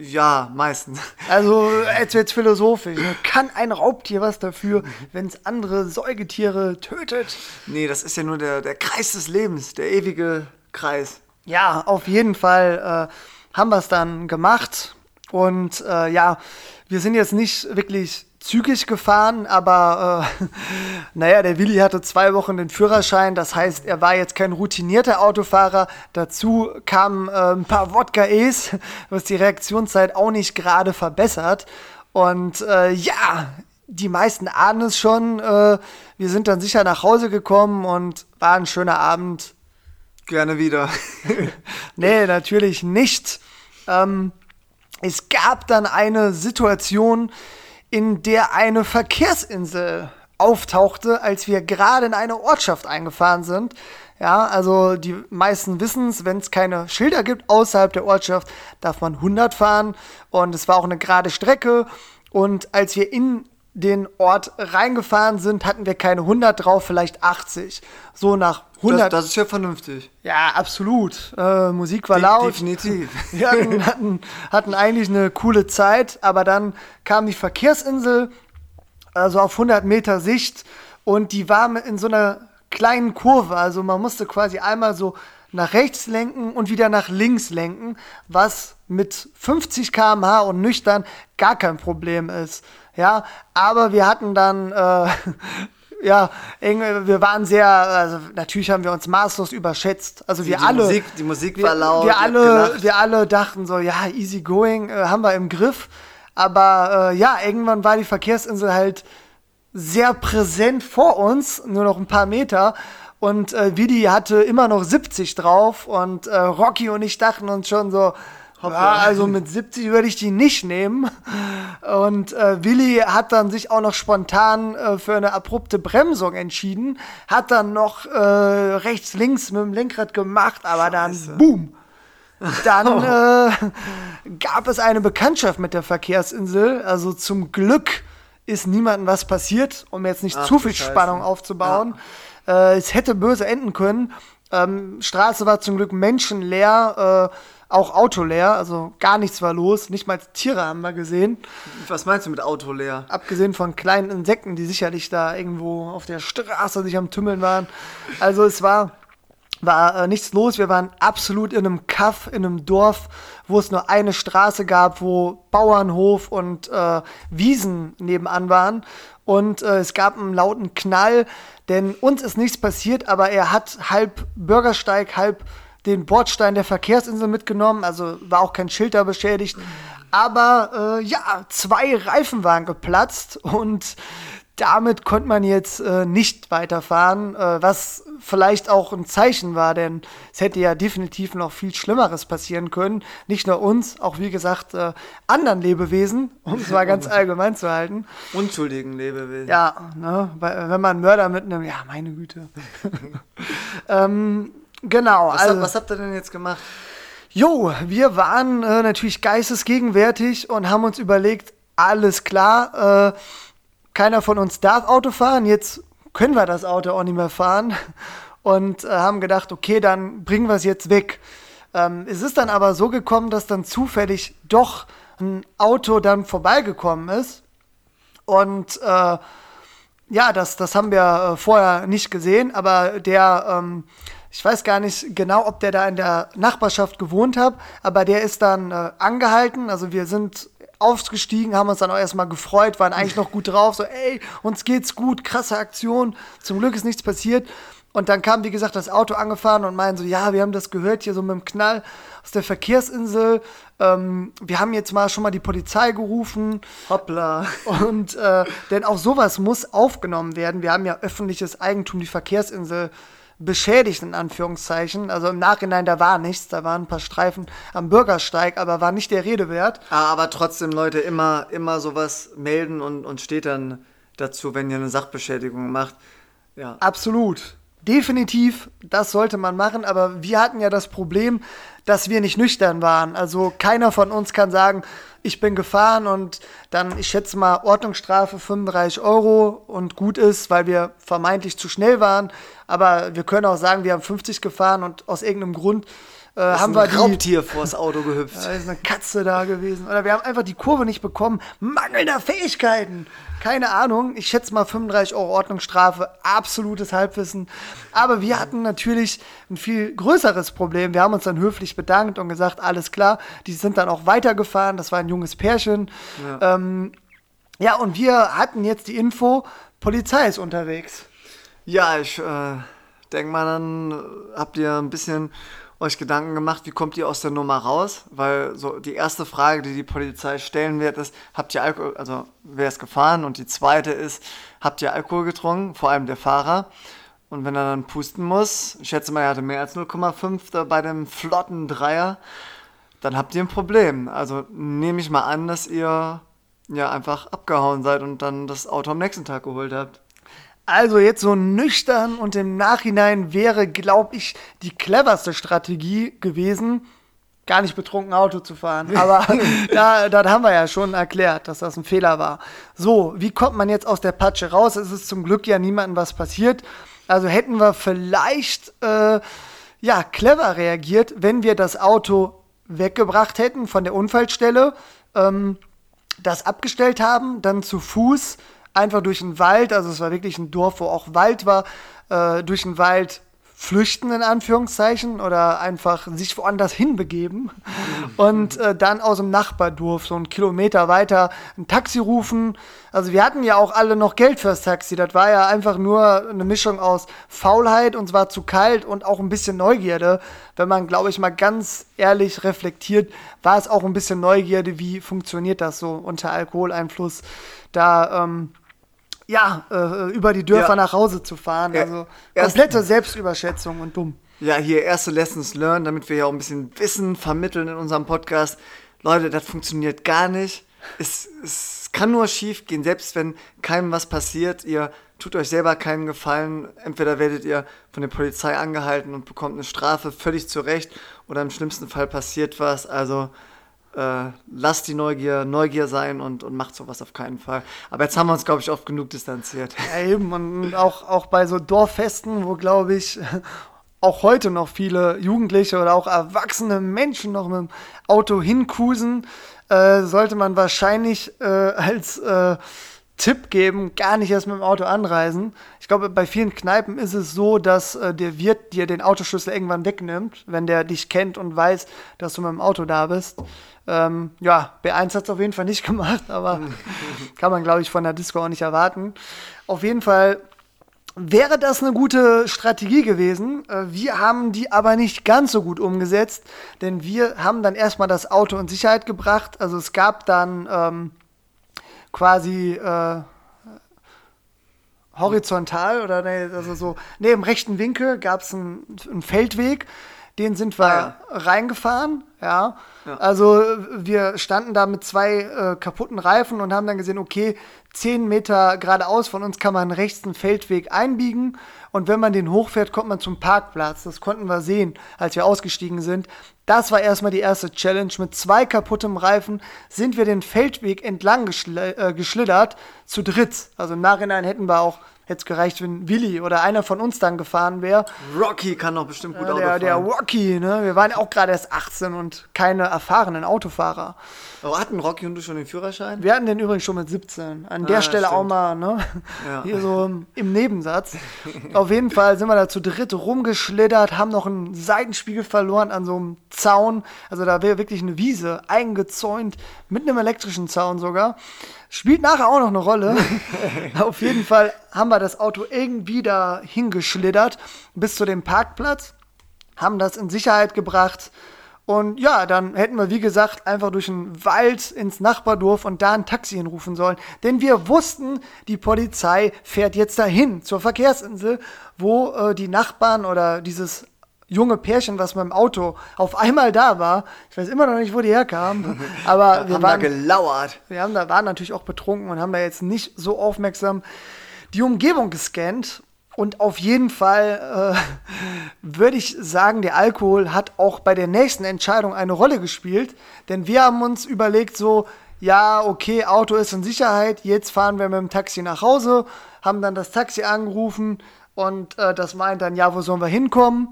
Ja, meistens. Also, jetzt wird's philosophisch. ne? Kann ein Raubtier was dafür, wenn es andere Säugetiere tötet? Nee, das ist ja nur der, der Kreis des Lebens, der ewige Kreis. Ja, auf jeden Fall äh, haben wir es dann gemacht. Und äh, ja, wir sind jetzt nicht wirklich zügig gefahren, aber äh, naja, der Willi hatte zwei Wochen den Führerschein, das heißt, er war jetzt kein routinierter Autofahrer. Dazu kamen äh, ein paar Wodka-E's, was die Reaktionszeit auch nicht gerade verbessert. Und äh, ja, die meisten ahnen es schon. Äh, wir sind dann sicher nach Hause gekommen und war ein schöner Abend. Gerne wieder. Nee, natürlich nicht. Ähm, es gab dann eine Situation, in der eine Verkehrsinsel auftauchte, als wir gerade in eine Ortschaft eingefahren sind. Ja, also die meisten wissen es, wenn es keine Schilder gibt außerhalb der Ortschaft, darf man 100 fahren und es war auch eine gerade Strecke und als wir in den Ort reingefahren sind, hatten wir keine 100 drauf, vielleicht 80. So nach 100 Das, das ist ja vernünftig. ja, absolut. Äh, Musik war De- laut. definitiv. Wir hatten, hatten, hatten eigentlich eine coole Zeit, aber dann kam die Verkehrsinsel, also auf 100 Meter Sicht, und die war in so einer kleinen Kurve. Also man musste quasi einmal so nach rechts lenken und wieder nach links lenken, was mit 50 km/h und nüchtern gar kein Problem ist. Ja, aber wir hatten dann äh, ja, wir waren sehr, also natürlich haben wir uns maßlos überschätzt. Also wir die alle. Musik- die Musik wir, war laut, Wir habt alle, wir alle dachten so, ja, easy going, äh, haben wir im Griff. Aber äh, ja, irgendwann war die Verkehrsinsel halt sehr präsent vor uns, nur noch ein paar Meter. Und äh, Vidi hatte immer noch 70 drauf und äh, Rocky und ich dachten uns schon so, ja, also mit 70 würde ich die nicht nehmen. Und äh, Willi hat dann sich auch noch spontan äh, für eine abrupte Bremsung entschieden, hat dann noch äh, rechts, links mit dem Lenkrad gemacht, aber dann boom. Dann äh, gab es eine Bekanntschaft mit der Verkehrsinsel. Also zum Glück ist niemandem was passiert, um jetzt nicht Ach zu viel Scheiße. Spannung aufzubauen. Äh, es hätte böse enden können. Ähm, Straße war zum Glück menschenleer, äh, auch autoleer, also gar nichts war los. Nicht mal Tiere haben wir gesehen. Was meinst du mit Auto leer? Abgesehen von kleinen Insekten, die sicherlich da irgendwo auf der Straße sich am Tümmeln waren. Also es war, war äh, nichts los. Wir waren absolut in einem Kaff, in einem Dorf, wo es nur eine Straße gab, wo Bauernhof und äh, Wiesen nebenan waren. Und äh, es gab einen lauten Knall, denn uns ist nichts passiert, aber er hat halb Bürgersteig, halb den Bordstein der Verkehrsinsel mitgenommen, also war auch kein Schild da beschädigt. Aber äh, ja, zwei Reifen waren geplatzt und damit konnte man jetzt äh, nicht weiterfahren, äh, was vielleicht auch ein Zeichen war, denn es hätte ja definitiv noch viel Schlimmeres passieren können. Nicht nur uns, auch wie gesagt äh, anderen Lebewesen, um es mal ganz allgemein zu halten. Unschuldigen Lebewesen. Ja, ne, wenn man Mörder mitnimmt, ja, meine Güte. ähm, genau, Was, also. was habt ihr denn jetzt gemacht? Jo, wir waren äh, natürlich geistesgegenwärtig und haben uns überlegt, alles klar, äh, keiner von uns darf Auto fahren, jetzt können wir das Auto auch nicht mehr fahren und äh, haben gedacht, okay, dann bringen wir es jetzt weg. Ähm, es ist dann aber so gekommen, dass dann zufällig doch ein Auto dann vorbeigekommen ist und äh, ja, das, das haben wir äh, vorher nicht gesehen, aber der, ähm, ich weiß gar nicht genau, ob der da in der Nachbarschaft gewohnt hat, aber der ist dann äh, angehalten. Also wir sind aufgestiegen, haben uns dann auch erstmal gefreut, waren eigentlich noch gut drauf, so, ey, uns geht's gut, krasse Aktion, zum Glück ist nichts passiert. Und dann kam, wie gesagt, das Auto angefahren und meinen so, ja, wir haben das gehört hier so mit dem Knall aus der Verkehrsinsel. Ähm, wir haben jetzt mal schon mal die Polizei gerufen. Hoppla. Und äh, denn auch sowas muss aufgenommen werden. Wir haben ja öffentliches Eigentum, die Verkehrsinsel beschädigt, in Anführungszeichen. Also im Nachhinein, da war nichts, da waren ein paar Streifen am Bürgersteig, aber war nicht der Rede wert. Ah, aber trotzdem, Leute, immer, immer sowas melden und, und steht dann dazu, wenn ihr eine Sachbeschädigung macht. Ja. Absolut. Definitiv, das sollte man machen, aber wir hatten ja das Problem, dass wir nicht nüchtern waren. Also keiner von uns kann sagen, ich bin gefahren und dann, ich schätze mal, Ordnungsstrafe 35 Euro und gut ist, weil wir vermeintlich zu schnell waren. Aber wir können auch sagen, wir haben 50 gefahren und aus irgendeinem Grund äh, haben wir ein Raubtier vors Auto gehüpft. Da ist eine Katze da gewesen. Oder wir haben einfach die Kurve nicht bekommen. Mangelnder Fähigkeiten. Keine Ahnung. Ich schätze mal 35 Euro Ordnungsstrafe. Absolutes Halbwissen. Aber wir hatten natürlich ein viel größeres Problem. Wir haben uns dann höflich bedankt und gesagt, alles klar. Die sind dann auch weitergefahren. Das war ein junges Pärchen. Ja, ähm, ja und wir hatten jetzt die Info, Polizei ist unterwegs. Ja, ich äh, denke mal, dann habt ihr ein bisschen euch Gedanken gemacht, wie kommt ihr aus der Nummer raus? Weil so die erste Frage, die die Polizei stellen wird, ist, habt ihr Alkohol, also wer ist gefahren? Und die zweite ist, habt ihr Alkohol getrunken? Vor allem der Fahrer. Und wenn er dann pusten muss, ich schätze mal, er hatte mehr als 0,5 bei dem flotten Dreier, dann habt ihr ein Problem. Also nehme ich mal an, dass ihr ja einfach abgehauen seid und dann das Auto am nächsten Tag geholt habt. Also jetzt so nüchtern und im Nachhinein wäre, glaube ich, die cleverste Strategie gewesen, gar nicht betrunken Auto zu fahren. Aber da, da haben wir ja schon erklärt, dass das ein Fehler war. So, wie kommt man jetzt aus der Patsche raus? Es ist zum Glück ja niemandem was passiert. Also hätten wir vielleicht äh, ja clever reagiert, wenn wir das Auto weggebracht hätten von der Unfallstelle, ähm, das abgestellt haben, dann zu Fuß einfach durch den Wald, also es war wirklich ein Dorf, wo auch Wald war, äh, durch den Wald flüchten in Anführungszeichen oder einfach sich woanders hinbegeben und äh, dann aus dem Nachbardorf so einen Kilometer weiter ein Taxi rufen. Also wir hatten ja auch alle noch Geld fürs Taxi. Das war ja einfach nur eine Mischung aus Faulheit und es war zu kalt und auch ein bisschen Neugierde. Wenn man, glaube ich, mal ganz ehrlich reflektiert, war es auch ein bisschen Neugierde, wie funktioniert das so unter Alkoholeinfluss. Da ähm, ja, äh, über die Dörfer ja. nach Hause zu fahren. Ja. Also komplette Erst, Selbstüberschätzung und dumm. Ja, hier erste Lessons learned, damit wir ja auch ein bisschen Wissen vermitteln in unserem Podcast. Leute, das funktioniert gar nicht. Es, es kann nur schief gehen, selbst wenn keinem was passiert. Ihr tut euch selber keinen Gefallen. Entweder werdet ihr von der Polizei angehalten und bekommt eine Strafe völlig zurecht oder im schlimmsten Fall passiert was. Also äh, lasst die Neugier Neugier sein und, und macht sowas auf keinen Fall. Aber jetzt haben wir uns, glaube ich, oft genug distanziert. Ja, eben. Und auch, auch bei so Dorffesten, wo, glaube ich, auch heute noch viele Jugendliche oder auch erwachsene Menschen noch mit dem Auto hincruisen, äh, sollte man wahrscheinlich äh, als äh, Tipp geben, gar nicht erst mit dem Auto anreisen. Ich glaube, bei vielen Kneipen ist es so, dass äh, der Wirt dir den Autoschlüssel irgendwann wegnimmt, wenn der dich kennt und weiß, dass du mit dem Auto da bist. Ähm, ja, B1 hat es auf jeden Fall nicht gemacht, aber kann man, glaube ich, von der Disco auch nicht erwarten. Auf jeden Fall wäre das eine gute Strategie gewesen. Äh, wir haben die aber nicht ganz so gut umgesetzt, denn wir haben dann erstmal das Auto in Sicherheit gebracht. Also es gab dann ähm, quasi äh, horizontal oder nee, also so, nee, im rechten Winkel gab es einen, einen Feldweg den sind wir ja. reingefahren, ja. ja. Also wir standen da mit zwei äh, kaputten Reifen und haben dann gesehen, okay, zehn Meter geradeaus von uns kann man rechts einen Feldweg einbiegen und wenn man den hochfährt, kommt man zum Parkplatz. Das konnten wir sehen, als wir ausgestiegen sind. Das war erstmal die erste Challenge. Mit zwei kaputtem Reifen sind wir den Feldweg entlang geschl äh, geschlittert, zu dritt. Also im Nachhinein hätten wir auch Hätte es gereicht, wenn Willi oder einer von uns dann gefahren wäre. Rocky kann doch bestimmt gut Ja, Auto der, fahren. der Rocky, ne? Wir waren auch gerade erst 18 und keine erfahrenen Autofahrer. Aber hatten Rocky und du schon den Führerschein? Wir hatten den übrigens schon mit 17. An der Ah, Stelle auch stimmt. mal, ne? Ja. Hier so im Nebensatz. Auf jeden Fall sind wir da zu dritt rumgeschlittert, haben noch einen Seitenspiegel verloren an so einem Zaun. Also da wäre wirklich eine Wiese eingezäunt, mit einem elektrischen Zaun sogar. Spielt nachher auch noch eine Rolle. Auf jeden Fall haben wir das Auto irgendwie da hingeschlittert bis zu dem Parkplatz, haben das in Sicherheit gebracht. Und ja, dann hätten wir, wie gesagt, einfach durch den Wald ins Nachbardorf und da ein Taxi hinrufen sollen. Denn wir wussten, die Polizei fährt jetzt dahin zur Verkehrsinsel, wo äh, die Nachbarn oder dieses junge Pärchen, was mit dem Auto auf einmal da war. Ich weiß immer noch nicht, wo die herkamen. Aber wir haben da waren, gelauert. wir haben da, waren natürlich auch betrunken und haben da jetzt nicht so aufmerksam die Umgebung gescannt. Und auf jeden Fall äh, würde ich sagen, der Alkohol hat auch bei der nächsten Entscheidung eine Rolle gespielt. Denn wir haben uns überlegt, so, ja, okay, Auto ist in Sicherheit, jetzt fahren wir mit dem Taxi nach Hause, haben dann das Taxi angerufen und äh, das meint dann, ja, wo sollen wir hinkommen?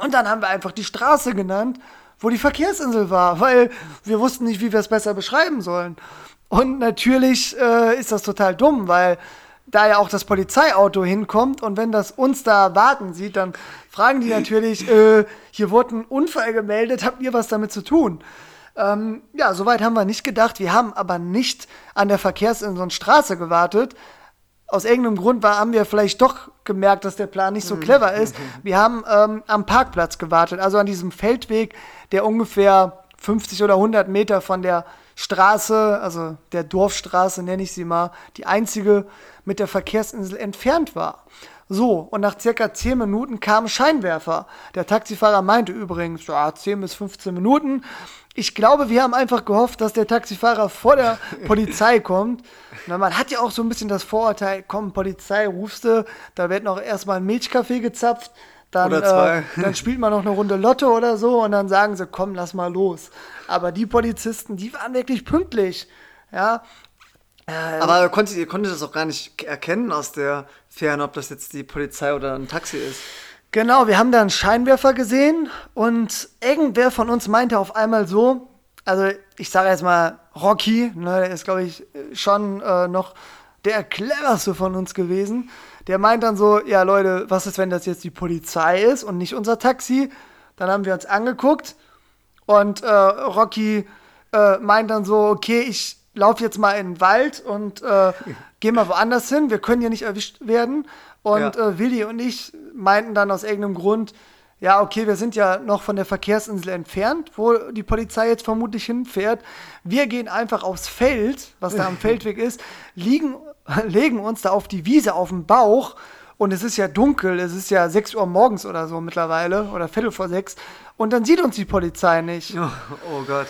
Und dann haben wir einfach die Straße genannt, wo die Verkehrsinsel war, weil wir wussten nicht, wie wir es besser beschreiben sollen. Und natürlich äh, ist das total dumm, weil da ja auch das Polizeiauto hinkommt und wenn das uns da warten sieht, dann fragen die natürlich, äh, hier wurde ein Unfall gemeldet, habt ihr was damit zu tun? Ähm, ja, soweit haben wir nicht gedacht. Wir haben aber nicht an der Verkehrsinsel und Straße gewartet, aus irgendeinem Grund war, haben wir vielleicht doch gemerkt, dass der Plan nicht so clever ist. Wir haben ähm, am Parkplatz gewartet, also an diesem Feldweg, der ungefähr 50 oder 100 Meter von der Straße, also der Dorfstraße nenne ich sie mal, die einzige mit der Verkehrsinsel entfernt war. So, und nach circa 10 Minuten kam ein Scheinwerfer. Der Taxifahrer meinte übrigens, ja, 10 bis 15 Minuten. Ich glaube, wir haben einfach gehofft, dass der Taxifahrer vor der Polizei kommt. Na, man hat ja auch so ein bisschen das Vorurteil, komm, Polizei, rufst du, da wird noch erstmal ein Milchkaffee gezapft, dann. Äh, dann spielt man noch eine Runde Lotto oder so und dann sagen sie, komm, lass mal los. Aber die Polizisten, die waren wirklich pünktlich. Ja, Aber konntet, ihr konntet das auch gar nicht erkennen aus der Ferne, ob das jetzt die Polizei oder ein Taxi ist. Genau, wir haben da einen Scheinwerfer gesehen und irgendwer von uns meinte auf einmal so, also ich sage jetzt mal Rocky, ne, der ist glaube ich schon äh, noch der cleverste von uns gewesen. Der meint dann so, ja Leute, was ist, wenn das jetzt die Polizei ist und nicht unser Taxi? Dann haben wir uns angeguckt und äh, Rocky äh, meint dann so, okay, ich laufe jetzt mal in den Wald und äh, gehe mal woanders hin. Wir können hier nicht erwischt werden. Und Ja. äh, Willi und ich meinten dann aus irgendeinem Grund, ja, okay, wir sind ja noch von der Verkehrsinsel entfernt, wo die Polizei jetzt vermutlich hinfährt. Wir gehen einfach aufs Feld, was da am Feldweg ist, liegen, legen uns da auf die Wiese auf den Bauch und es ist ja dunkel, es ist ja 6 Uhr morgens oder so mittlerweile oder Viertel vor sechs und dann sieht uns die Polizei nicht. Oh, oh Gott.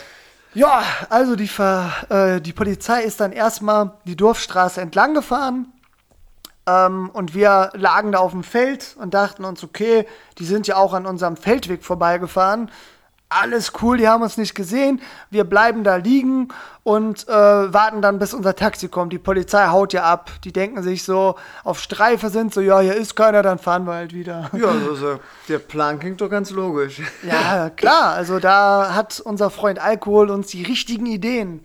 Ja, also die, Ver, äh, die Polizei ist dann erstmal die Dorfstraße entlang gefahren. Ähm, und wir lagen da auf dem Feld und dachten uns, okay, die sind ja auch an unserem Feldweg vorbeigefahren. Alles cool, die haben uns nicht gesehen. Wir bleiben da liegen und äh, warten dann, bis unser Taxi kommt. Die Polizei haut ja ab. Die denken sich so, auf Streife sind so, ja, hier ist keiner, dann fahren wir halt wieder. Ja, also, der Plan klingt doch ganz logisch. Ja, klar. Also da hat unser Freund Alkohol uns die richtigen Ideen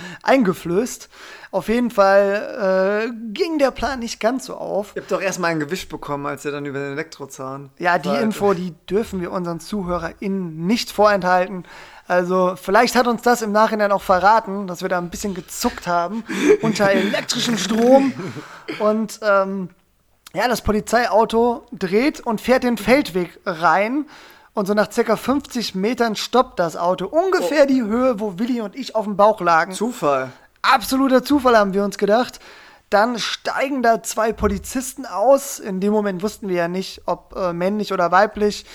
eingeflößt. Auf jeden Fall äh, ging der Plan nicht ganz so auf. Ihr habt doch erstmal ein Gewicht bekommen, als ihr dann über den Elektrozahn. Ja, die seid. Info, die dürfen wir unseren ZuhörerInnen nicht vorenthalten. Also vielleicht hat uns das im Nachhinein auch verraten, dass wir da ein bisschen gezuckt haben unter elektrischem Strom. Und ähm, ja, das Polizeiauto dreht und fährt den Feldweg rein. Und so nach circa 50 Metern stoppt das Auto. Ungefähr die Höhe, wo Willi und ich auf dem Bauch lagen. Zufall. Absoluter Zufall, haben wir uns gedacht. Dann steigen da zwei Polizisten aus. In dem Moment wussten wir ja nicht, ob äh, männlich oder weiblich.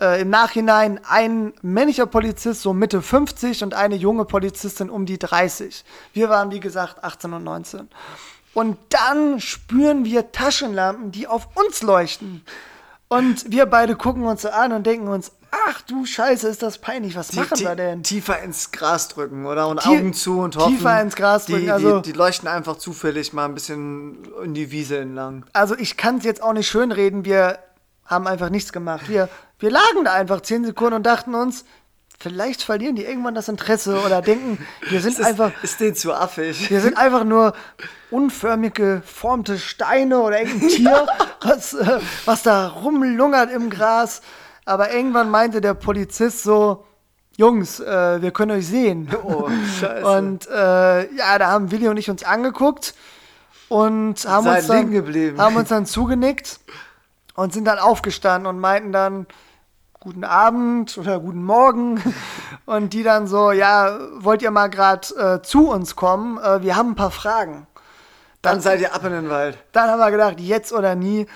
Äh, Im Nachhinein ein männlicher Polizist, so Mitte 50, und eine junge Polizistin um die 30. Wir waren, wie gesagt, 18 und 19. Und dann spüren wir Taschenlampen, die auf uns leuchten. Und wir beide gucken uns so an und denken uns, ach du Scheiße, ist das peinlich, was machen die, wir denn? Tiefer ins Gras drücken, oder? Und Tie- Augen zu und hoffen. tiefer ins Gras drücken, die, also- die, die leuchten einfach zufällig mal ein bisschen in die Wiese entlang. Also ich kann es jetzt auch nicht schönreden, wir haben einfach nichts gemacht. Wir, wir lagen da einfach zehn Sekunden und dachten uns, vielleicht verlieren die irgendwann das Interesse oder denken, wir sind Ist, einfach... ist denen zu affig. Wir sind einfach nur unförmig geformte Steine oder irgendein Tier, was, äh, was da rumlungert im Gras. Aber irgendwann meinte der Polizist so, Jungs, äh, wir können euch sehen. Oh, scheiße. Und äh, ja, da haben Willi und ich uns angeguckt und haben Seid uns, dann, haben uns dann zugenickt und sind dann aufgestanden und meinten dann, guten Abend oder guten Morgen. Und die dann so, ja, wollt ihr mal gerade äh, zu uns kommen? Äh, wir haben ein paar Fragen. Dann seid ihr ab in den Wald. Dann haben wir gedacht, jetzt oder nie.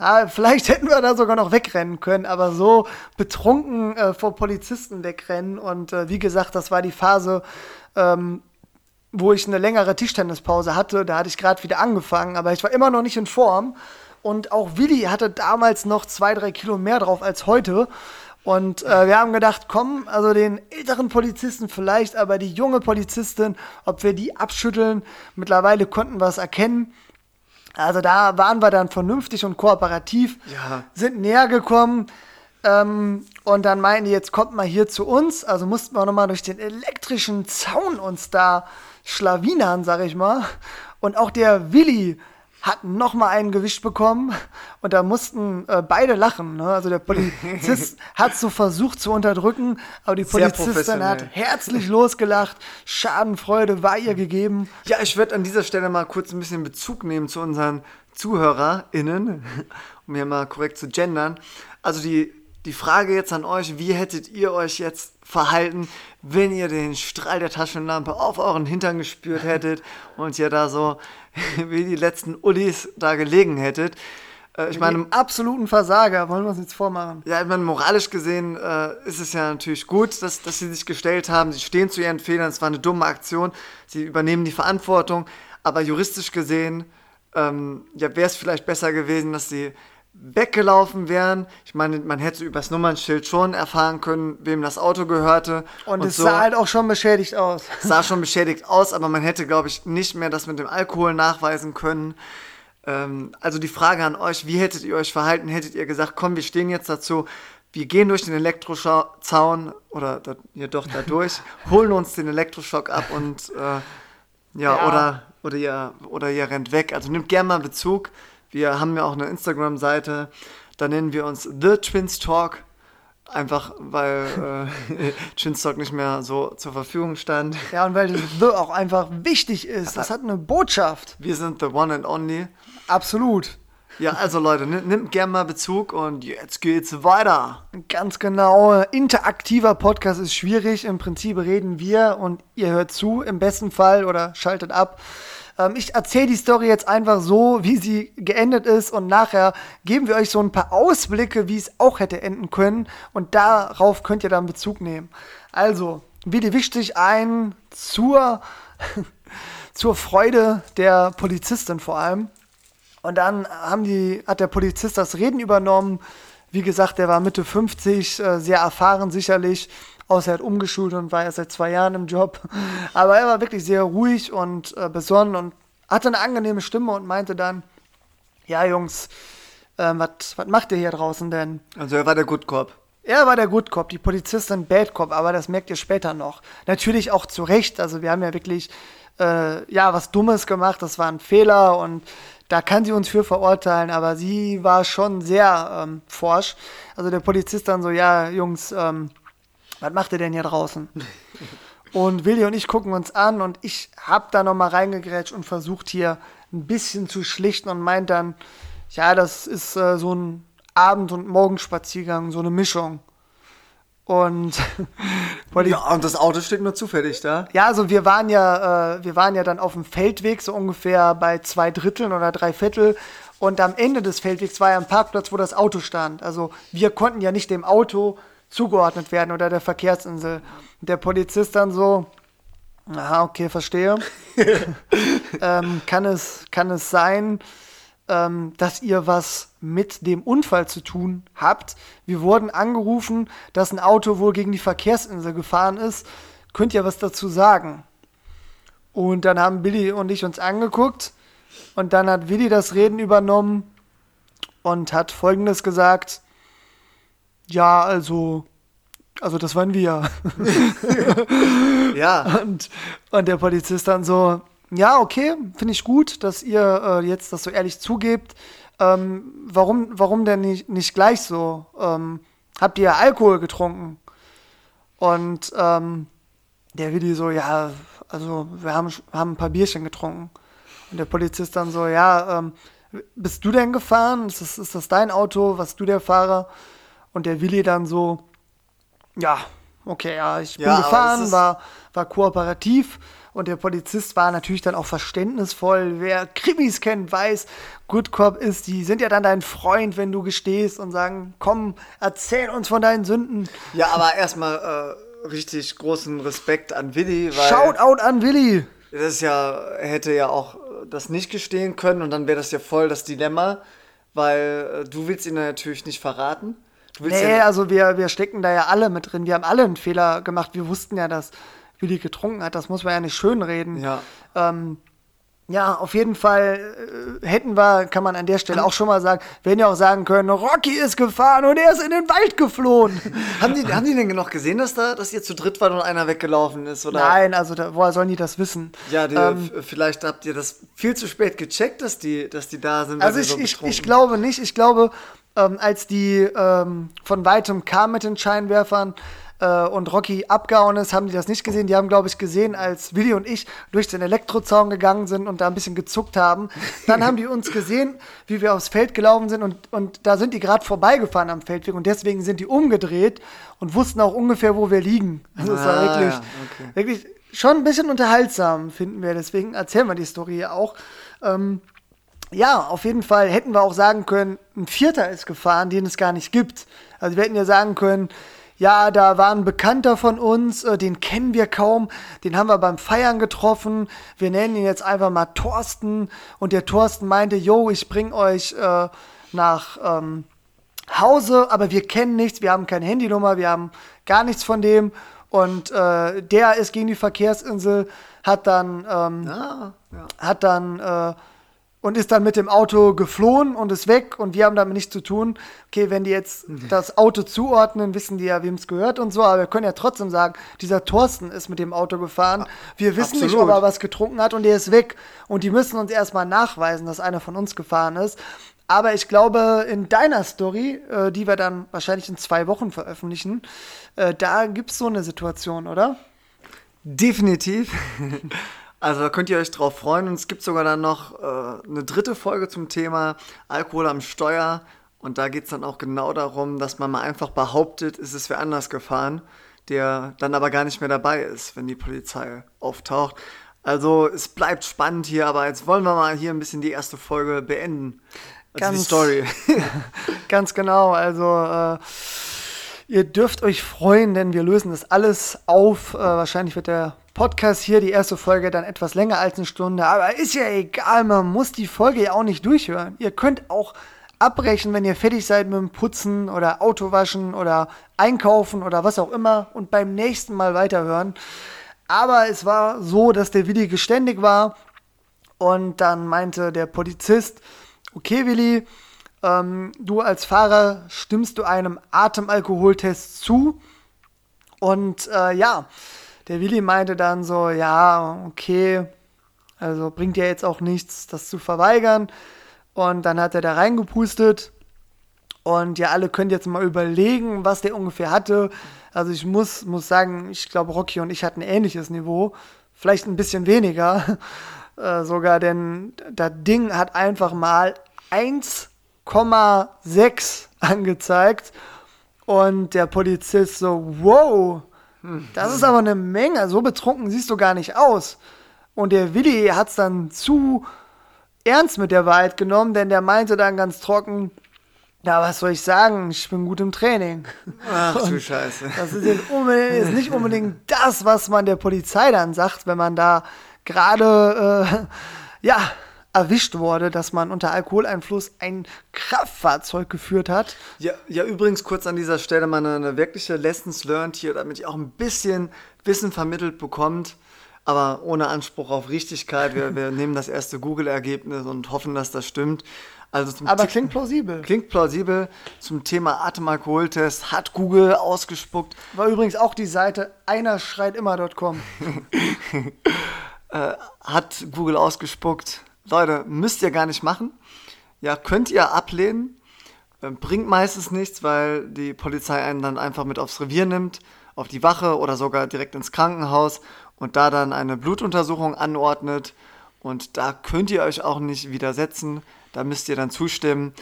Ja, vielleicht hätten wir da sogar noch wegrennen können, aber so betrunken äh, vor Polizisten wegrennen. Und äh, wie gesagt, das war die Phase, ähm, wo ich eine längere Tischtennispause hatte. Da hatte ich gerade wieder angefangen, aber ich war immer noch nicht in Form. Und auch Willi hatte damals noch zwei, drei Kilo mehr drauf als heute. Und äh, wir haben gedacht, komm, also den älteren Polizisten vielleicht, aber die junge Polizistin, ob wir die abschütteln. Mittlerweile konnten wir es erkennen. Also da waren wir dann vernünftig und kooperativ, Ja. sind näher gekommen. Ähm, und dann meinten die, jetzt kommt mal hier zu uns. Also mussten wir nochmal durch den elektrischen Zaun uns da schlawinern, sag ich mal. Und auch der Willi hat nochmal einen gewischt bekommen. Und da mussten äh, beide lachen. Ne? Also der Polizist hat so versucht zu unterdrücken, aber die Sehr Polizistin hat herzlich losgelacht. Schadenfreude war ihr gegeben. Ja, ich würde an dieser Stelle mal kurz ein bisschen Bezug nehmen zu unseren ZuhörerInnen, um hier mal korrekt zu gendern. Also die, die Frage jetzt an euch, wie hättet ihr euch jetzt verhalten, wenn ihr den Strahl der Taschenlampe auf euren Hintern gespürt hättet und ihr da so wie die letzten Ullis da gelegen hättet? Äh, ich meine, Die absoluten Versager, wollen wir uns jetzt vormachen. ja, ich meine, moralisch gesehen äh, ist es ja natürlich gut, dass, dass sie sich gestellt haben. Sie stehen zu ihren Fehlern. Es war eine dumme Aktion. Sie übernehmen die Verantwortung. Aber juristisch gesehen ähm, ja, wäre es vielleicht besser gewesen, dass sie weggelaufen wären. Ich meine, man hätte übers Nummernschild schon erfahren können, wem das Auto gehörte. Und, es sah halt auch schon beschädigt aus. sah schon beschädigt aus, aber man hätte, glaube ich, nicht mehr das mit dem Alkohol nachweisen können. Ähm, also die Frage an euch, wie hättet ihr euch verhalten? Hättet ihr gesagt, komm, wir stehen jetzt dazu, wir gehen durch den Elektrozaun oder da, ja doch da durch, holen uns den Elektroschock ab und äh, ja, Ja. Oder, oder, ihr, oder ihr rennt weg. Also nehmt gerne mal Bezug. Wir haben ja auch eine Instagram-Seite, da nennen wir uns The Twins Talk. Einfach weil äh, Twins Talk nicht mehr so zur Verfügung stand. Ja, und weil das The auch einfach wichtig ist. Das hat eine Botschaft. Wir sind the one and only. Absolut. Ja, also Leute, nimm- nimmt gerne mal Bezug und jetzt geht's weiter. Ganz genau. Interaktiver Podcast ist schwierig. Im Prinzip reden wir und ihr hört zu, im besten Fall oder schaltet ab. Ähm, ich erzähle die Story jetzt einfach so, wie sie geendet ist und nachher geben wir euch so ein paar Ausblicke, wie es auch hätte enden können und darauf könnt ihr dann Bezug nehmen. Also, Willi wischt sich ein zur, zur Freude der Polizistin vor allem. Und dann haben die, hat der Polizist das Reden übernommen. Wie gesagt, der war Mitte 50, äh, sehr erfahren sicherlich. Außer er hat umgeschult und war erst seit zwei Jahren im Job. Aber er war wirklich sehr ruhig und äh, besonnen und hatte eine angenehme Stimme und meinte dann, ja Jungs, ähm, was macht ihr hier draußen denn? Also er war der Good Cop. Er war der Good Cop, die Polizistin Bad Cop, aber das merkt ihr später noch. Natürlich auch zu Recht, also wir haben ja wirklich äh, ja was Dummes gemacht, das war ein Fehler und da kann sie uns für verurteilen, aber sie war schon sehr ähm, forsch. Also der Polizist dann so, ja Jungs, ähm, was macht ihr denn hier draußen? Und Willi und ich gucken uns an und ich hab da nochmal reingegrätscht und versucht hier ein bisschen zu schlichten und meint dann, ja, das ist äh, so ein Abend- und Morgenspaziergang, so eine Mischung. Und Ja, und das Auto steht nur zufällig da. ja, also wir waren ja, äh, wir waren ja dann auf dem Feldweg, so ungefähr bei zwei Dritteln oder drei Viertel. Und am Ende des Feldwegs war ja ein Parkplatz, wo das Auto stand. Also wir konnten ja nicht dem Auto zugeordnet werden oder der Verkehrsinsel. Der Polizist dann so, aha, okay, verstehe. ähm, kann, es, kann es sein? ähm, dass ihr was mit dem Unfall zu tun habt. Wir wurden angerufen, dass ein Auto wohl gegen die Verkehrsinsel gefahren ist. Könnt ihr was dazu sagen? Und dann haben Billy und ich uns angeguckt und dann hat Willi das Reden übernommen und hat folgendes gesagt. Ja, also, also das waren wir. Ja, Und, und der Polizist dann so, ja, okay, finde ich gut, dass ihr äh, jetzt das so ehrlich zugebt. Ähm, warum, warum denn nicht, nicht gleich so? Ähm, habt ihr Alkohol getrunken? Und ähm, der Willi so, ja, also wir haben, haben ein paar Bierchen getrunken. Und der Polizist dann so, ja, ähm, bist du denn gefahren? Ist das, ist das dein Auto? Was du der Fahrer? Und der Willi dann so, ja, okay, ja, ich bin Ja, gefahren, war, war kooperativ und der Polizist war natürlich dann auch verständnisvoll. Wer Krimis kennt, weiß, Good Cop ist, die sind ja dann dein Freund, wenn du gestehst und sagen, komm, erzähl uns von deinen Sünden. ja, aber erstmal äh, richtig großen Respekt an Willi, weil Shoutout an Willi. das ist ja, er hätte ja auch das nicht gestehen können und dann wäre das ja voll das Dilemma, weil äh, du willst ihn natürlich nicht verraten. Du Nee, ja, also wir, wir stecken da ja alle mit drin. Wir haben alle einen Fehler gemacht. Wir wussten ja, dass Willi getrunken hat. Das muss man ja nicht schönreden. ja. Ähm, ja, auf jeden Fall äh, hätten wir, kann man an der Stelle auch schon mal sagen, wir hätten ja auch sagen können, Rocky ist gefahren und er ist in den Wald geflohen. Haben die, haben die denn noch gesehen, dass da, dass ihr zu dritt wart und einer weggelaufen ist? Oder? Nein, also da, woher sollen die das wissen? Ja, die, Ähm, vielleicht habt ihr das viel zu spät gecheckt, dass die, dass die da sind. Also ich, so ich, ich glaube nicht. Ich glaube, ähm, als die ähm, von weitem kamen mit den Scheinwerfern äh, und Rocky abgehauen ist, haben die das nicht gesehen. Die haben, glaube ich, gesehen, als Willi und ich durch den Elektrozaun gegangen sind und da ein bisschen gezuckt haben. Dann haben die uns gesehen, wie wir aufs Feld gelaufen sind und, und da sind die gerade vorbeigefahren am Feldweg und deswegen sind die umgedreht und wussten auch ungefähr, wo wir liegen. Also es war Ah, wirklich, okay. wirklich schon ein bisschen unterhaltsam, finden wir. Deswegen erzählen wir die Story ja auch. Ähm, ja, auf jeden Fall hätten wir auch sagen können, ein Vierter ist gefahren, den es gar nicht gibt. Also wir hätten ja sagen können, ja, da war ein Bekannter von uns, äh, den kennen wir kaum, den haben wir beim Feiern getroffen. Wir nennen ihn jetzt einfach mal Thorsten. Und der Thorsten meinte, yo, ich bring euch äh, nach ähm, Hause, aber wir kennen nichts, wir haben keine Handynummer, wir haben gar nichts von dem. Und äh, der ist gegen die Verkehrsinsel, hat dann ähm, Ah, ja. hat dann äh, und ist dann mit dem Auto geflohen und ist weg und wir haben damit nichts zu tun. Okay, wenn die jetzt das Auto zuordnen, wissen die ja, wem es gehört und so, aber wir können ja trotzdem sagen, dieser Thorsten ist mit dem Auto gefahren. Wir wissen nicht, absolut. ob er was getrunken hat und der ist weg. Und die müssen uns erstmal nachweisen, dass einer von uns gefahren ist. Aber ich glaube, in deiner Story, äh, die wir dann wahrscheinlich in zwei Wochen veröffentlichen, äh, da gibt es so eine Situation, oder? Definitiv. Also da könnt ihr euch drauf freuen. Und es gibt sogar dann noch äh, eine dritte Folge zum Thema Alkohol am Steuer. Und da geht es dann auch genau darum, dass man mal einfach behauptet, es ist wer anders gefahren, der dann aber gar nicht mehr dabei ist, wenn die Polizei auftaucht. Also es bleibt spannend hier, aber jetzt wollen wir mal hier ein bisschen die erste Folge beenden. Also die Ganz- Story. Ganz genau. Also äh, ihr dürft euch freuen, denn wir lösen das alles auf. Äh, wahrscheinlich wird der Podcast hier, die erste Folge, dann etwas länger als eine Stunde. Aber ist ja egal, man muss die Folge ja auch nicht durchhören. Ihr könnt auch abbrechen, wenn ihr fertig seid mit dem Putzen oder Autowaschen oder Einkaufen oder was auch immer und beim nächsten Mal weiterhören. Aber es war so, dass der Willi geständig war und dann meinte der Polizist, okay Willi, ähm, du als Fahrer stimmst du einem Atemalkoholtest zu? Und äh, ja, der Willi meinte dann so, ja, okay, also bringt ja jetzt auch nichts, das zu verweigern. Und dann hat er da reingepustet. Und ja, alle könnt jetzt mal überlegen, was der ungefähr hatte. Also ich muss, muss sagen, ich glaube, Rocky und ich hatten ein ähnliches Niveau. Vielleicht ein bisschen weniger äh, sogar, denn das Ding hat einfach mal 1,6 angezeigt. Und der Polizist so, wow, das ist aber eine Menge. So betrunken siehst du gar nicht aus. Und der Willi hat es dann zu ernst mit der Wahrheit genommen, denn der meinte dann ganz trocken, ja, was soll ich sagen? Ich bin gut im Training. Ach du Scheiße. Das ist, jetzt ist nicht unbedingt das, was man der Polizei dann sagt, wenn man da gerade, äh, ja, erwischt wurde, dass man unter Alkoholeinfluss ein Kraftfahrzeug geführt hat. Ja, ja übrigens kurz an dieser Stelle mal eine, eine wirkliche Lessons learned hier, damit ihr auch ein bisschen Wissen vermittelt bekommt, aber ohne Anspruch auf Richtigkeit. Wir, wir nehmen das erste Google-Ergebnis und hoffen, dass das stimmt. Also zum Aber Ti- klingt plausibel. Klingt plausibel. Zum Thema Atemalkoholtest hat Google ausgespuckt. War übrigens auch die Seite einer schreit immer.com. hat Google ausgespuckt. Leute, müsst ihr gar nicht machen. Ja, könnt ihr ablehnen. Äh, Bringt meistens nichts, weil die Polizei einen dann einfach mit aufs Revier nimmt, auf die Wache oder sogar direkt ins Krankenhaus und da dann eine Blutuntersuchung anordnet. Und da könnt ihr euch auch nicht widersetzen. Da müsst ihr dann zustimmen.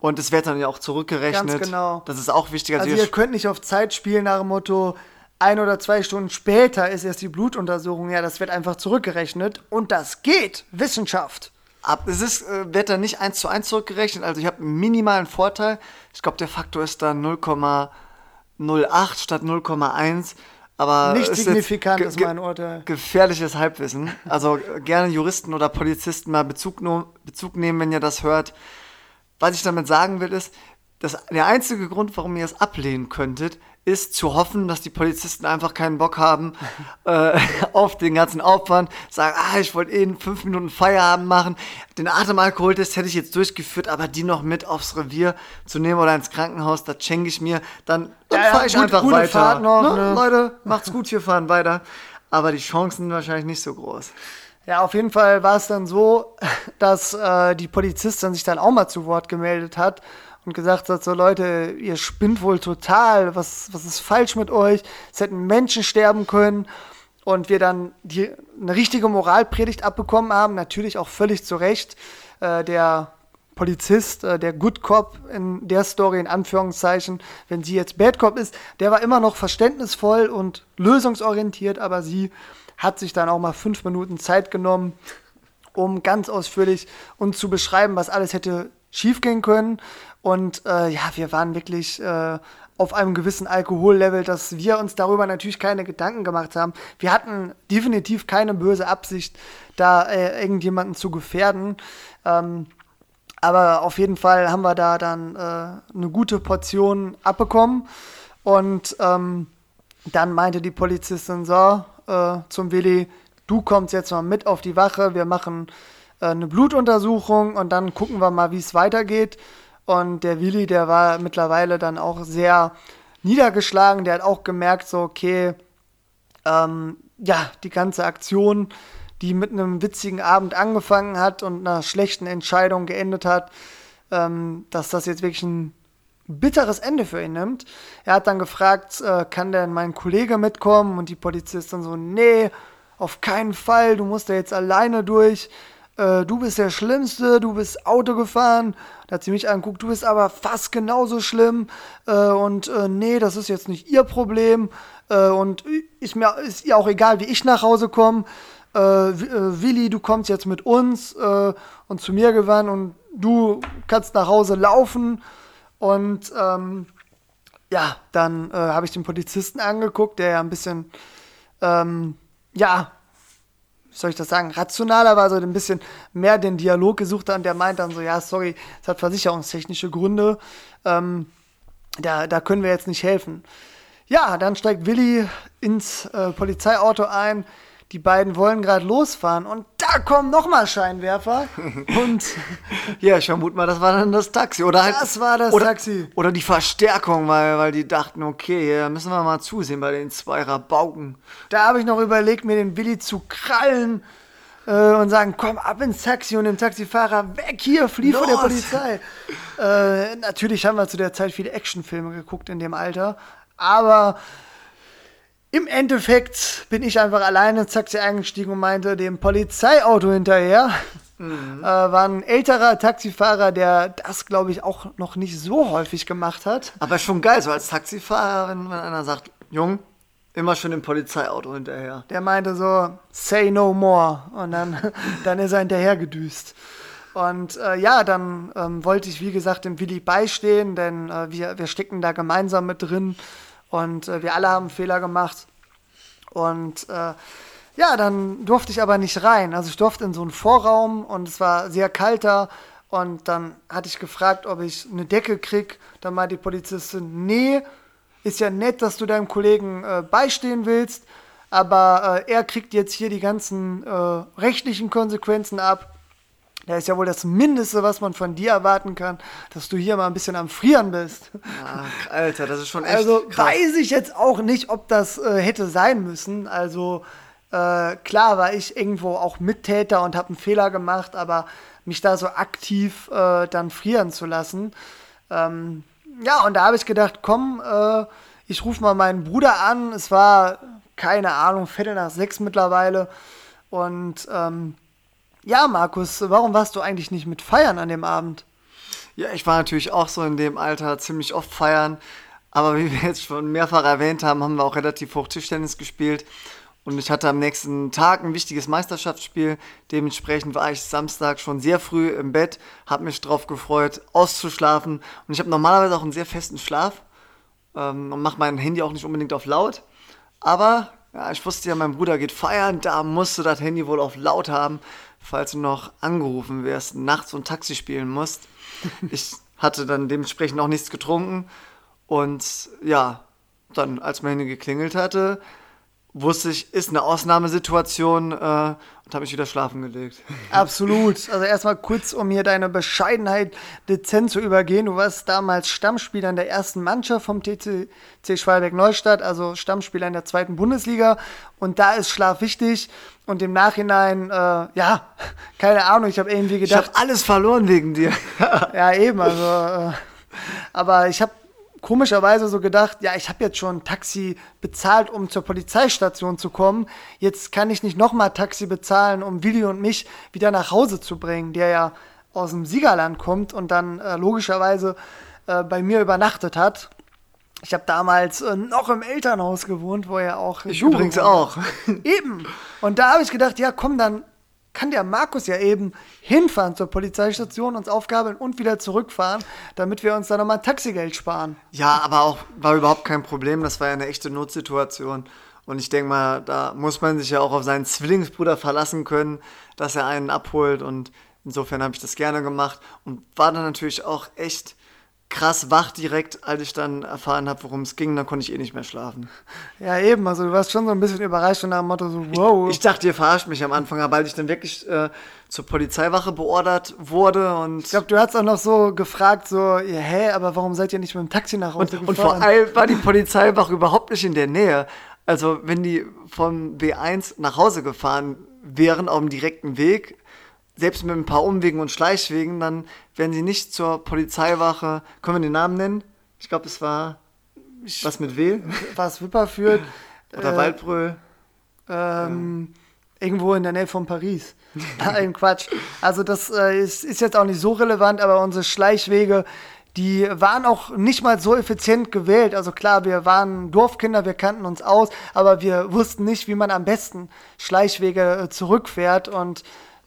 Und es wird dann ja auch zurückgerechnet. Ganz genau. Das ist auch wichtig. Also ihr ihr könnt nicht auf Zeit spielen nach dem Motto, ein oder zwei Stunden später ist erst die Blutuntersuchung. Ja, das wird einfach zurückgerechnet. Und das geht. Wissenschaft. Ab, es ist, äh, wird dann nicht eins zu eins zurückgerechnet, also ich habe einen minimalen Vorteil. Ich glaube, der Faktor ist dann 0,08 statt 0,1. Aber Nicht ist signifikant ist ge- mein Urteil. Gefährliches Halbwissen. Also gerne Juristen oder Polizisten mal Bezug, Bezug nehmen, wenn ihr das hört. Was ich damit sagen will, ist, dass der einzige Grund, warum ihr es ablehnen könntet, ist zu hoffen, dass die Polizisten einfach keinen Bock haben äh, auf den ganzen Aufwand, sagen, ah, ich wollte eh in fünf Minuten Feierabend machen, den Atemalkoholtest hätte ich jetzt durchgeführt, aber die noch mit aufs Revier zu nehmen oder ins Krankenhaus, das schenke ich mir, dann, dann Ja, fahre ich gut- einfach weiter. Fahrt noch, ne? ne? Leute, macht's gut, wir fahren weiter. Aber die Chancen sind wahrscheinlich nicht so groß. Ja, auf jeden Fall war es dann so, dass äh, die Polizistin sich dann auch mal zu Wort gemeldet hat und gesagt hat, so Leute, ihr spinnt wohl total, was, was ist falsch mit euch? Es hätten Menschen sterben können und wir dann die, eine richtige Moralpredigt abbekommen haben, natürlich auch völlig zu Recht. Äh, der Polizist, äh, der Good Cop in der Story in Anführungszeichen, wenn sie jetzt Bad Cop ist, der war immer noch verständnisvoll und lösungsorientiert, aber sie hat sich dann auch mal fünf Minuten Zeit genommen, um ganz ausführlich uns zu beschreiben, was alles hätte schiefgehen können. Und äh, ja, wir waren wirklich äh, auf einem gewissen Alkohollevel, dass wir uns darüber natürlich keine Gedanken gemacht haben. Wir hatten definitiv keine böse Absicht, da äh, irgendjemanden zu gefährden. Ähm, aber auf jeden Fall haben wir da dann äh, eine gute Portion abbekommen. Und ähm, dann meinte die Polizistin so äh, zum Willi, du kommst jetzt mal mit auf die Wache, wir machen äh, eine Blutuntersuchung und dann gucken wir mal, wie es weitergeht. Und der Willi, der war mittlerweile dann auch sehr niedergeschlagen, der hat auch gemerkt, so, okay, ähm, ja, die ganze Aktion, die mit einem witzigen Abend angefangen hat und einer schlechten Entscheidung geendet hat, ähm, dass das jetzt wirklich ein bitteres Ende für ihn nimmt. Er hat dann gefragt, äh, kann denn mein Kollege mitkommen? Und die Polizistin so, nee, auf keinen Fall, du musst da jetzt alleine durch. Äh, du bist der Schlimmste, du bist Auto gefahren. Da hat sie mich angeguckt, du bist aber fast genauso schlimm. Äh, und äh, nee, das ist jetzt nicht ihr Problem. Äh, und ist mir ist ihr auch egal, wie ich nach Hause komme. Äh, Wi- Willi, du kommst jetzt mit uns und zu mir gewandt und du kannst nach Hause laufen. Und ähm, ja, dann habe ich den Polizisten angeguckt, der ja ein bisschen, ähm, ja, wie soll ich das sagen, rationaler war, so ein bisschen mehr den Dialog gesucht hat und der meint dann so, ja, sorry, es hat versicherungstechnische Gründe, ähm, da, da können wir jetzt nicht helfen. Ja, dann steigt Willi ins äh, Polizeiauto ein, die beiden wollen gerade losfahren und da kommen nochmal Scheinwerfer und Ja, ich vermute mal, das war dann das Taxi. Oder halt, Das war das oder, Taxi. Oder die Verstärkung, weil, weil die dachten, okay, ja, müssen wir mal zusehen bei den zwei Rabauken. Da habe ich noch überlegt, mir den Willi zu krallen äh, und sagen, komm ab ins Taxi und dem Taxifahrer weg hier, flieh vor der Los! Polizei. Äh, natürlich haben wir zu der Zeit viele Actionfilme geguckt in dem Alter, aber im Endeffekt bin ich einfach alleine ins Taxi eingestiegen und meinte dem Polizeiauto hinterher. Äh, war ein älterer Taxifahrer, der das, glaube ich, auch noch nicht so häufig gemacht hat. Aber schon geil, so als Taxifahrer, wenn, wenn einer sagt, Jung, immer schön im Polizeiauto hinterher. Der meinte so, say no more. Und dann, dann ist er hinterher gedüst. Und äh, ja, dann ähm, wollte ich, wie gesagt, dem Willi beistehen, denn äh, wir, wir stecken da gemeinsam mit drin und äh, wir alle haben Fehler gemacht. Und äh, Ja, dann durfte ich aber nicht rein. Also ich durfte in so einen Vorraum und es war sehr kalter. Und dann hatte ich gefragt, ob ich eine Decke krieg. Dann meinte die Polizistin, nee, ist ja nett, dass du deinem Kollegen äh, beistehen willst, aber äh, er kriegt jetzt hier die ganzen äh, rechtlichen Konsequenzen ab. Da ist ja wohl das Mindeste, was man von dir erwarten kann, dass du hier mal ein bisschen am Frieren bist. Ach, Alter, das ist schon echt Also krass. weiß ich jetzt auch nicht, ob das äh, hätte sein müssen. Also äh, klar war ich irgendwo auch Mittäter und habe einen Fehler gemacht, aber mich da so aktiv äh, dann frieren zu lassen. Ähm, ja, und da habe ich gedacht, komm, äh, ich rufe mal meinen Bruder an. Es war, keine Ahnung, Viertel nach sechs mittlerweile. Und ähm, ja, Markus, warum warst du eigentlich nicht mit feiern an dem Abend? Ja, ich war natürlich auch so in dem Alter ziemlich oft feiern. Aber wie wir jetzt schon mehrfach erwähnt haben, haben wir auch relativ hoch Tischtennis gespielt. Und ich hatte am nächsten Tag ein wichtiges Meisterschaftsspiel. Dementsprechend war ich Samstag schon sehr früh im Bett, habe mich darauf gefreut, auszuschlafen. Und ich habe normalerweise auch einen sehr festen Schlaf ähm, und mache mein Handy auch nicht unbedingt auf laut. Aber ja, ich wusste ja, mein Bruder geht feiern, da musst du das Handy wohl auf laut haben, falls du noch angerufen wirst, nachts und Taxi spielen musst. Ich hatte dann dementsprechend auch nichts getrunken. Und ja, dann, als mein Handy geklingelt hatte, wusste ich, ist eine Ausnahmesituation äh, und habe mich wieder schlafen gelegt. Absolut. Also erstmal kurz, um hier deine Bescheidenheit dezent zu übergehen. Du warst damals Stammspieler in der ersten Mannschaft vom TCC Schwalbeck-Neustadt, also Stammspieler in der zweiten Bundesliga. Und da ist Schlaf wichtig. Und im Nachhinein, äh, ja, keine Ahnung, ich habe irgendwie Ich gedacht, habe alles verloren wegen dir. ja, eben, also. Äh, aber ich habe komischerweise so gedacht, ja, ich habe jetzt schon ein Taxi bezahlt, um zur Polizeistation zu kommen. Jetzt kann ich nicht nochmal Taxi bezahlen, um Willi und mich wieder nach Hause zu bringen, der ja aus dem Siegerland kommt und dann äh, logischerweise äh, bei mir übernachtet hat. Ich habe damals äh, noch im Elternhaus gewohnt, wo er auch. Ich übrigens auch. Eben. Und da habe ich gedacht, ja, komm, dann kann der Markus ja eben hinfahren zur Polizeistation, uns aufgabeln und wieder zurückfahren, damit wir uns dann nochmal Taxigeld sparen. Ja, aber auch war überhaupt kein Problem. Das war ja eine echte Notsituation. Und ich denke mal, da muss man sich ja auch auf seinen Zwillingsbruder verlassen können, dass er einen abholt. Und insofern habe ich das gerne gemacht und war dann natürlich auch echt krass wach direkt, als ich dann erfahren habe, worum es ging. Dann konnte ich eh nicht mehr schlafen. Ja, eben. Also du warst schon so ein bisschen überrascht und nach dem Motto so, wow. Ich dachte, ihr verarscht mich am Anfang, aber als ich dann wirklich äh, zur Polizeiwache beordert wurde und Ich glaube, du hast auch noch so gefragt, so, ja, hä, aber warum seid ihr nicht mit dem Taxi nach Hause Und vor gefahren? allem war die Polizeiwache überhaupt nicht in der Nähe. Also wenn die vom B1 nach Hause gefahren wären auf dem direkten Weg, selbst mit ein paar Umwegen und Schleichwegen, dann wären sie nicht zur Polizeiwache. Können wir den Namen nennen? Ich glaube, es war was mit W Was Wipper führt. oder äh, Waldbröl. Ähm, Irgendwo in der Nähe von Paris. Nein, Quatsch. Also das äh, ist, ist jetzt auch nicht so relevant, aber unsere Schleichwege, die waren auch nicht mal so effizient gewählt. Also klar, wir waren Dorfkinder, wir kannten uns aus, aber wir wussten nicht, wie man am besten Schleichwege äh, zurückfährt und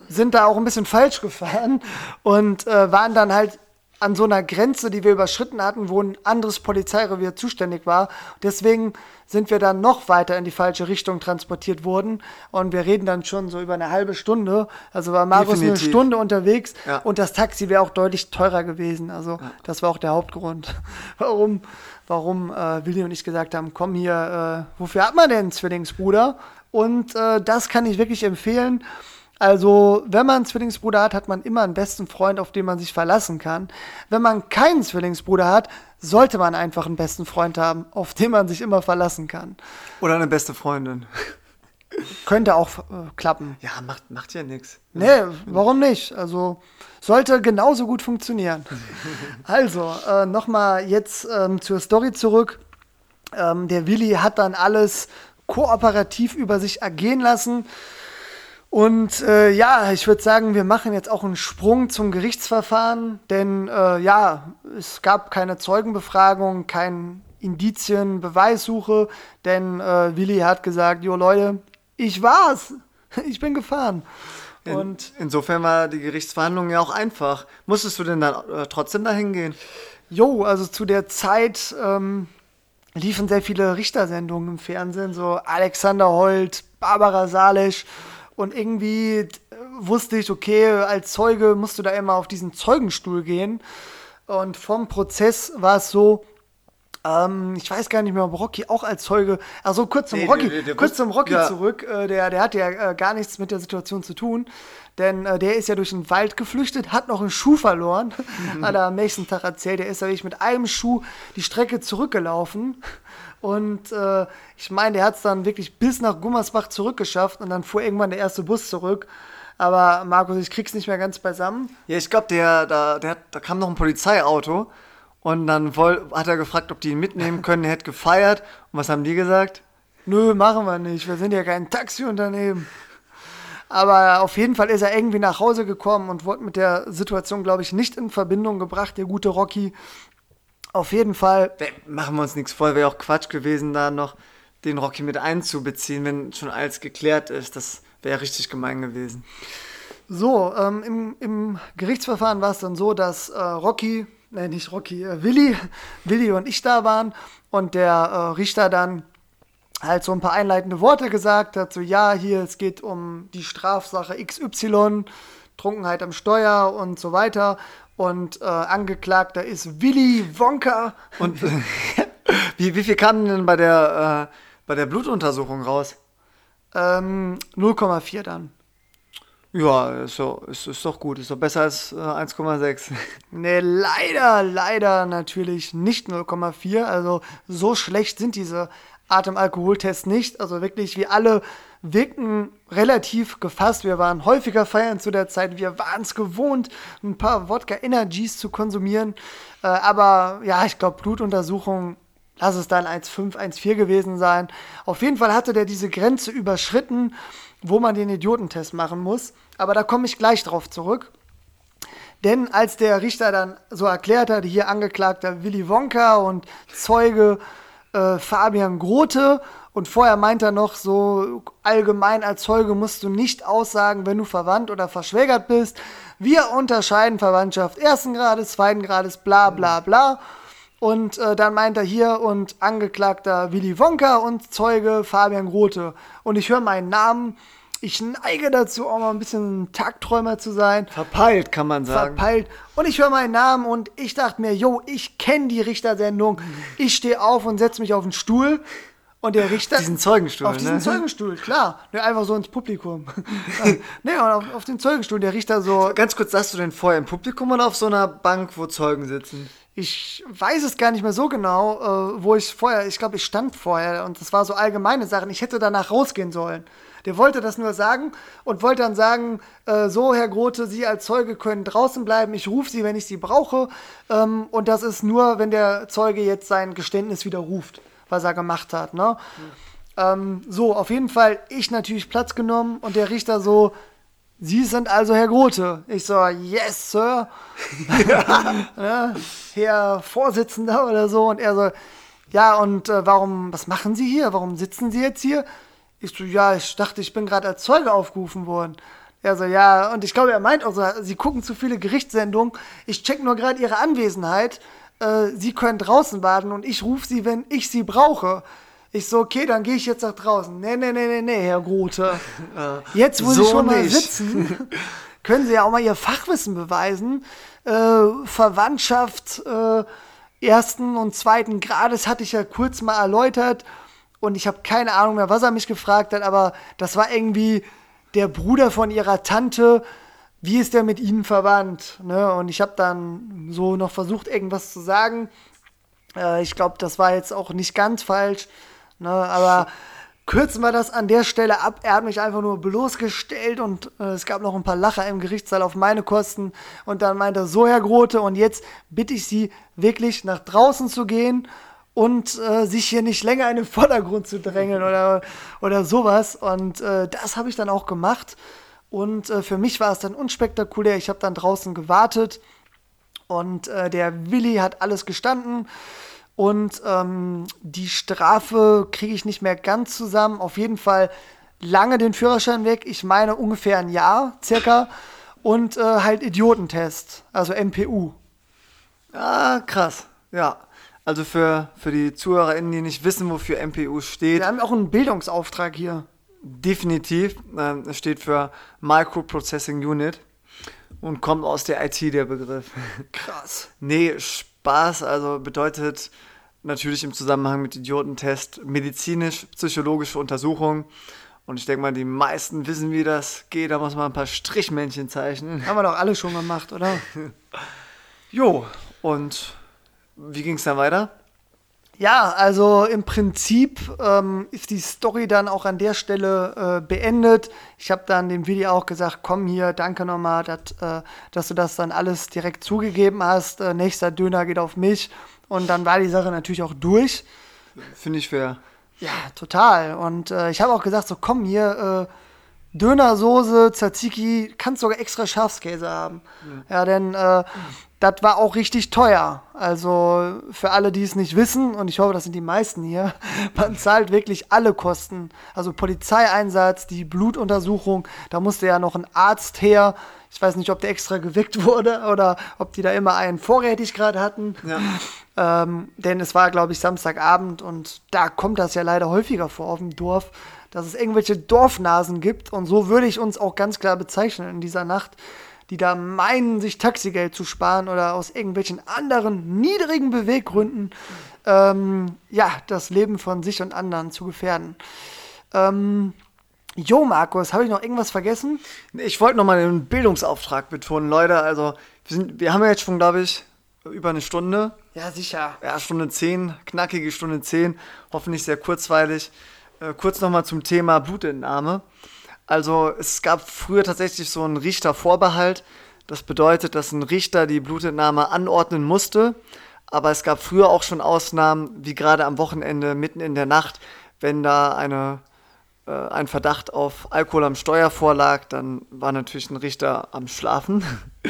sind da auch ein bisschen falsch gefahren und äh, waren dann halt an so einer Grenze, die wir überschritten hatten, wo ein anderes Polizeirevier zuständig war. Deswegen sind wir dann noch weiter in die falsche Richtung transportiert worden. Und wir reden dann schon so über eine halbe Stunde. Also war Markus eine. Stunde unterwegs Ja. und das Taxi wäre auch deutlich teurer gewesen. Also das war auch der Hauptgrund, warum, warum äh, Willi und ich gesagt haben, komm hier, äh, wofür hat man denn Zwillingsbruder? Und äh, das kann ich wirklich empfehlen. Also, wenn man einen Zwillingsbruder hat, hat man immer einen besten Freund, auf den man sich verlassen kann. Wenn man keinen Zwillingsbruder hat, sollte man einfach einen besten Freund haben, auf den man sich immer verlassen kann. Oder eine beste Freundin. Könnte auch äh, klappen. Ja, macht, macht ja nichts. Nee, warum nicht? Also, sollte genauso gut funktionieren. Also, äh, nochmal jetzt ähm, zur Story zurück. Ähm, der Willi hat dann alles kooperativ über sich ergehen lassen. Und äh, ja, ich würde sagen, wir machen jetzt auch einen Sprung zum Gerichtsverfahren, denn äh, ja, es gab keine Zeugenbefragung, kein Indizien, Beweissuche, denn äh, Willi hat gesagt, jo Leute, ich war's, ich bin gefahren. In, Und insofern war die Gerichtsverhandlung ja auch einfach. Musstest du denn dann äh, trotzdem dahin gehen? Jo, also zu der Zeit, ähm, liefen sehr viele Richtersendungen im Fernsehen, so Alexander Holt, Barbara Salisch. Und irgendwie äh, wusste ich, okay, als Zeuge musst du da immer auf diesen Zeugenstuhl gehen. Und vom Prozess war es so, ähm, ich weiß gar nicht mehr, ob Rocky auch als Zeuge, also kurz zum Nee, Rocky, der- der- kurz zum Rocky ja. zurück, äh, der, der hat ja äh, gar nichts mit der Situation zu tun, denn äh, der ist ja durch den Wald geflüchtet, hat noch einen Schuh verloren, Mhm. hat er am nächsten Tag erzählt, der ist ja wirklich mit einem Schuh die Strecke zurückgelaufen und äh, ich meine, der hat es dann wirklich bis nach Gummersbach zurückgeschafft und dann fuhr irgendwann der erste Bus zurück. Aber Markus, ich krieg's nicht mehr ganz beisammen. Ja, ich glaube, der, da, der, da kam noch ein Polizeiauto und dann woll, hat er gefragt, ob die ihn mitnehmen können. Er hätte gefeiert. Und was haben die gesagt? Nö, machen wir nicht. Wir sind ja kein Taxiunternehmen. Aber auf jeden Fall ist er irgendwie nach Hause gekommen und wurde mit der Situation, glaube ich, nicht in Verbindung gebracht, der gute Rocky. Auf jeden Fall, Machen wir uns nichts vor, wäre auch Quatsch gewesen, da noch den Rocky mit einzubeziehen, wenn schon alles geklärt ist. Das wäre richtig gemein gewesen. so, ähm, im, im Gerichtsverfahren war es dann so, dass äh, Rocky, nein, nicht Rocky, äh, Willi, Willi und ich da waren und der äh, Richter dann halt so ein paar einleitende Worte gesagt hat, so ja, hier, es geht um die Strafsache XY, Trunkenheit am Steuer und so weiter. Und äh, Angeklagter ist Willy Wonka. Und wie, wie viel kam denn bei der, äh, bei der Blutuntersuchung raus? Ähm, 0,4 dann. Ja, ist, so, ist, ist doch gut. Ist doch besser als äh, 1,6. Ne, leider, leider natürlich nicht 0,4. Also so schlecht sind diese Atemalkoholtests nicht. Also wirklich, wir alle wirkten relativ gefasst. Wir waren häufiger feiern zu der Zeit. Wir waren es gewohnt, ein paar Wodka Energies zu konsumieren. Äh, aber ja, ich glaube, Blutuntersuchung, lass es dann 1,5, 1,4 gewesen sein. Auf jeden Fall hatte der diese Grenze überschritten, wo man den Idiotentest machen muss. Aber da komme ich gleich drauf zurück. Denn als der Richter dann so erklärt hat, hier Angeklagter Willy Wonka und Zeuge äh, Fabian Grote und vorher meint er noch so allgemein als Zeuge musst du nicht aussagen, wenn du verwandt oder verschwägert bist. Wir unterscheiden Verwandtschaft ersten Grades, zweiten Grades, bla bla bla. Und äh, dann meint er hier und Angeklagter Willy Wonka und Zeuge Fabian Grote. Und ich höre meinen Namen. Ich neige dazu, auch mal ein bisschen Tagträumer zu sein Verpeilt, kann man sagen. verpeilt. Und ich höre meinen Namen und ich dachte mir, yo, ich kenne die Richtersendung. Ich stehe auf und setze mich auf den Stuhl. Und der Richter. diesen Zeugenstuhl, Auf diesen ne? Zeugenstuhl, klar. Ne, einfach so ins Publikum. ne, und auf, auf den Zeugenstuhl. Der Richter so. Ganz kurz, saßt du denn vorher im Publikum oder auf so einer Bank, wo Zeugen sitzen? Ich weiß es gar nicht mehr so genau, äh, wo ich vorher, ich glaube, ich stand vorher und das war so allgemeine Sachen. Ich hätte danach rausgehen sollen. Der wollte das nur sagen und wollte dann sagen, äh, so, Herr Grote, Sie als Zeuge können draußen bleiben. Ich rufe Sie, wenn ich Sie brauche. Ähm, und das ist nur, wenn der Zeuge jetzt sein Geständnis widerruft, was er gemacht hat. Ne? Ähm, so, auf jeden Fall, ich natürlich Platz genommen und der Richter so, Sie sind also Herr Grote. Ich so, yes, Sir. ja, Herr Vorsitzender oder so. Und er so, ja, und äh, warum, was machen Sie hier? Warum sitzen Sie jetzt hier? Ich so, ja, ich dachte, ich bin gerade als Zeuge aufgerufen worden. Er so, ja, und ich glaube, er meint auch so, Sie gucken zu viele Gerichtssendungen. Ich check nur gerade Ihre Anwesenheit. Äh, Sie können draußen warten und ich rufe Sie, wenn ich Sie brauche. Ich so, okay, dann gehe ich jetzt nach draußen. Nee, nee, nee, nee, nee, Herr Grote. Jetzt, wo Sie so schon mal nicht. sitzen, können Sie ja auch mal Ihr Fachwissen beweisen. Äh, Verwandtschaft äh, ersten und zweiten Grades hatte ich ja kurz mal erläutert. Und ich habe keine Ahnung mehr, was er mich gefragt hat, aber das war irgendwie der Bruder von ihrer Tante. Wie ist der mit ihnen verwandt? Ne? Und ich habe dann so noch versucht, irgendwas zu sagen. Äh, ich glaube, das war jetzt auch nicht ganz falsch. Ne? Aber kürzen wir das an der Stelle ab. Er hat mich einfach nur bloßgestellt und äh, es gab noch ein paar Lacher im Gerichtssaal auf meine Kosten. Und dann meinte er, so Herr Grote, und jetzt bitte ich Sie wirklich nach draußen zu gehen und äh, sich hier nicht länger in den Vordergrund zu drängeln oder, oder sowas. Und äh, das habe ich dann auch gemacht. Und äh, für mich war es dann unspektakulär. Ich habe dann draußen gewartet und äh, der Willi hat alles gestanden. Und ähm, die Strafe kriege ich nicht mehr ganz zusammen. Auf jeden Fall lange den Führerschein weg. Ich meine ungefähr ein Jahr circa. Und äh, halt Idiotentest, also MPU. Ah, krass. Ja. Also für, für die ZuhörerInnen, die nicht wissen, wofür MPU steht, Wir haben auch einen Bildungsauftrag hier. Definitiv. Ähm, Es steht für Microprocessing Unit und kommt aus der IT, der Begriff. Krass. Nee, Spaß, also bedeutet natürlich im Zusammenhang mit Idiotentest medizinisch-psychologische Untersuchung. Und ich denke mal, die meisten wissen, wie das geht. Da muss man ein paar Strichmännchen zeichnen. Haben wir doch alle schon gemacht, oder? Jo, und wie ging es dann weiter? Ja, also im Prinzip ähm, ist die Story dann auch an der Stelle äh, beendet. Ich habe dann dem Video auch gesagt, komm hier, danke nochmal, dat, äh, dass du das dann alles direkt zugegeben hast. Äh, nächster Döner geht auf mich. Und dann war die Sache natürlich auch durch. Finde ich fair. Ja, total. Und äh, ich habe auch gesagt, so komm hier, äh, Dönersoße, Tzatziki, kannst sogar extra Schafskäse haben. Ja, denn äh, das war auch richtig teuer. Also für alle, die es nicht wissen, und ich hoffe, das sind die meisten hier, man zahlt wirklich alle Kosten. Also Polizeieinsatz, die Blutuntersuchung, da musste ja noch ein Arzt her. Ich weiß nicht, ob der extra geweckt wurde oder ob die da immer einen vorrätig gerade hatten. Ja. Ähm, denn es war, glaube ich, Samstagabend und da kommt das ja leider häufiger vor auf dem Dorf, dass es irgendwelche Dorfnasen gibt. Und so würde ich uns auch ganz klar bezeichnen in dieser Nacht, die da meinen, sich Taxigeld zu sparen oder aus irgendwelchen anderen niedrigen Beweggründen ähm, ja, das Leben von sich und anderen zu gefährden. Ähm, jo, Markus, habe ich noch irgendwas vergessen? Ich wollte nochmal den Bildungsauftrag betonen, Leute. Also, wir, sind, wir haben ja jetzt schon, glaube ich, über eine Stunde. Ja, sicher. Ja, Stunde 10, knackige Stunde 10, hoffentlich sehr kurzweilig. Äh, kurz nochmal zum Thema Blutentnahme. Also es gab früher tatsächlich so einen Richtervorbehalt. Das bedeutet, dass ein Richter die Blutentnahme anordnen musste. Aber es gab früher auch schon Ausnahmen, wie gerade am Wochenende, mitten in der Nacht, wenn da eine, äh, ein Verdacht auf Alkohol am Steuer vorlag, dann war natürlich ein Richter am Schlafen.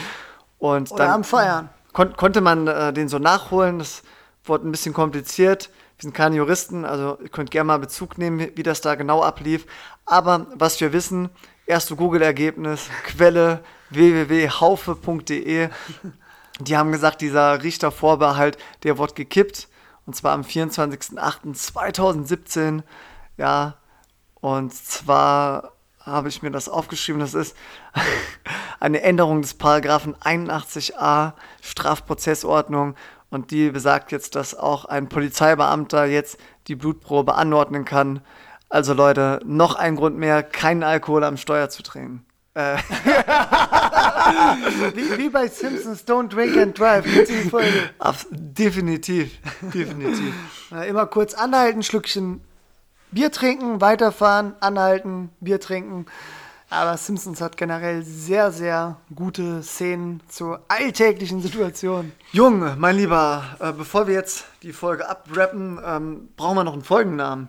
Und Oder dann, am Feiern. kon konnte man äh, den so nachholen. Das wurde ein bisschen kompliziert. Wir sind keine Juristen, also ihr könnt gerne mal Bezug nehmen, wie, das da genau ablief. Aber was wir wissen, erste Google-Ergebnis, Quelle www.haufe.de. Die haben gesagt, dieser Richtervorbehalt, der wurde gekippt. Und zwar am 24.08.2017. Ja, und zwar habe ich mir das aufgeschrieben, das ist eine Änderung des Paragraphen 81a Strafprozessordnung und die besagt jetzt, dass auch ein Polizeibeamter jetzt die Blutprobe anordnen kann. Also Leute, noch ein Grund mehr, keinen Alkohol am Steuer zu trinken. Äh, Wie, wie bei Simpsons Don't Drink and Drive. Definitiv, definitiv. Immer kurz anhalten, Schlückchen Bier trinken, weiterfahren, anhalten, Bier trinken. Aber Simpsons hat generell sehr, sehr gute Szenen zu alltäglichen Situationen. Junge, mein Lieber, äh, bevor wir jetzt die Folge abrappen, ähm, brauchen wir noch einen Folgennamen.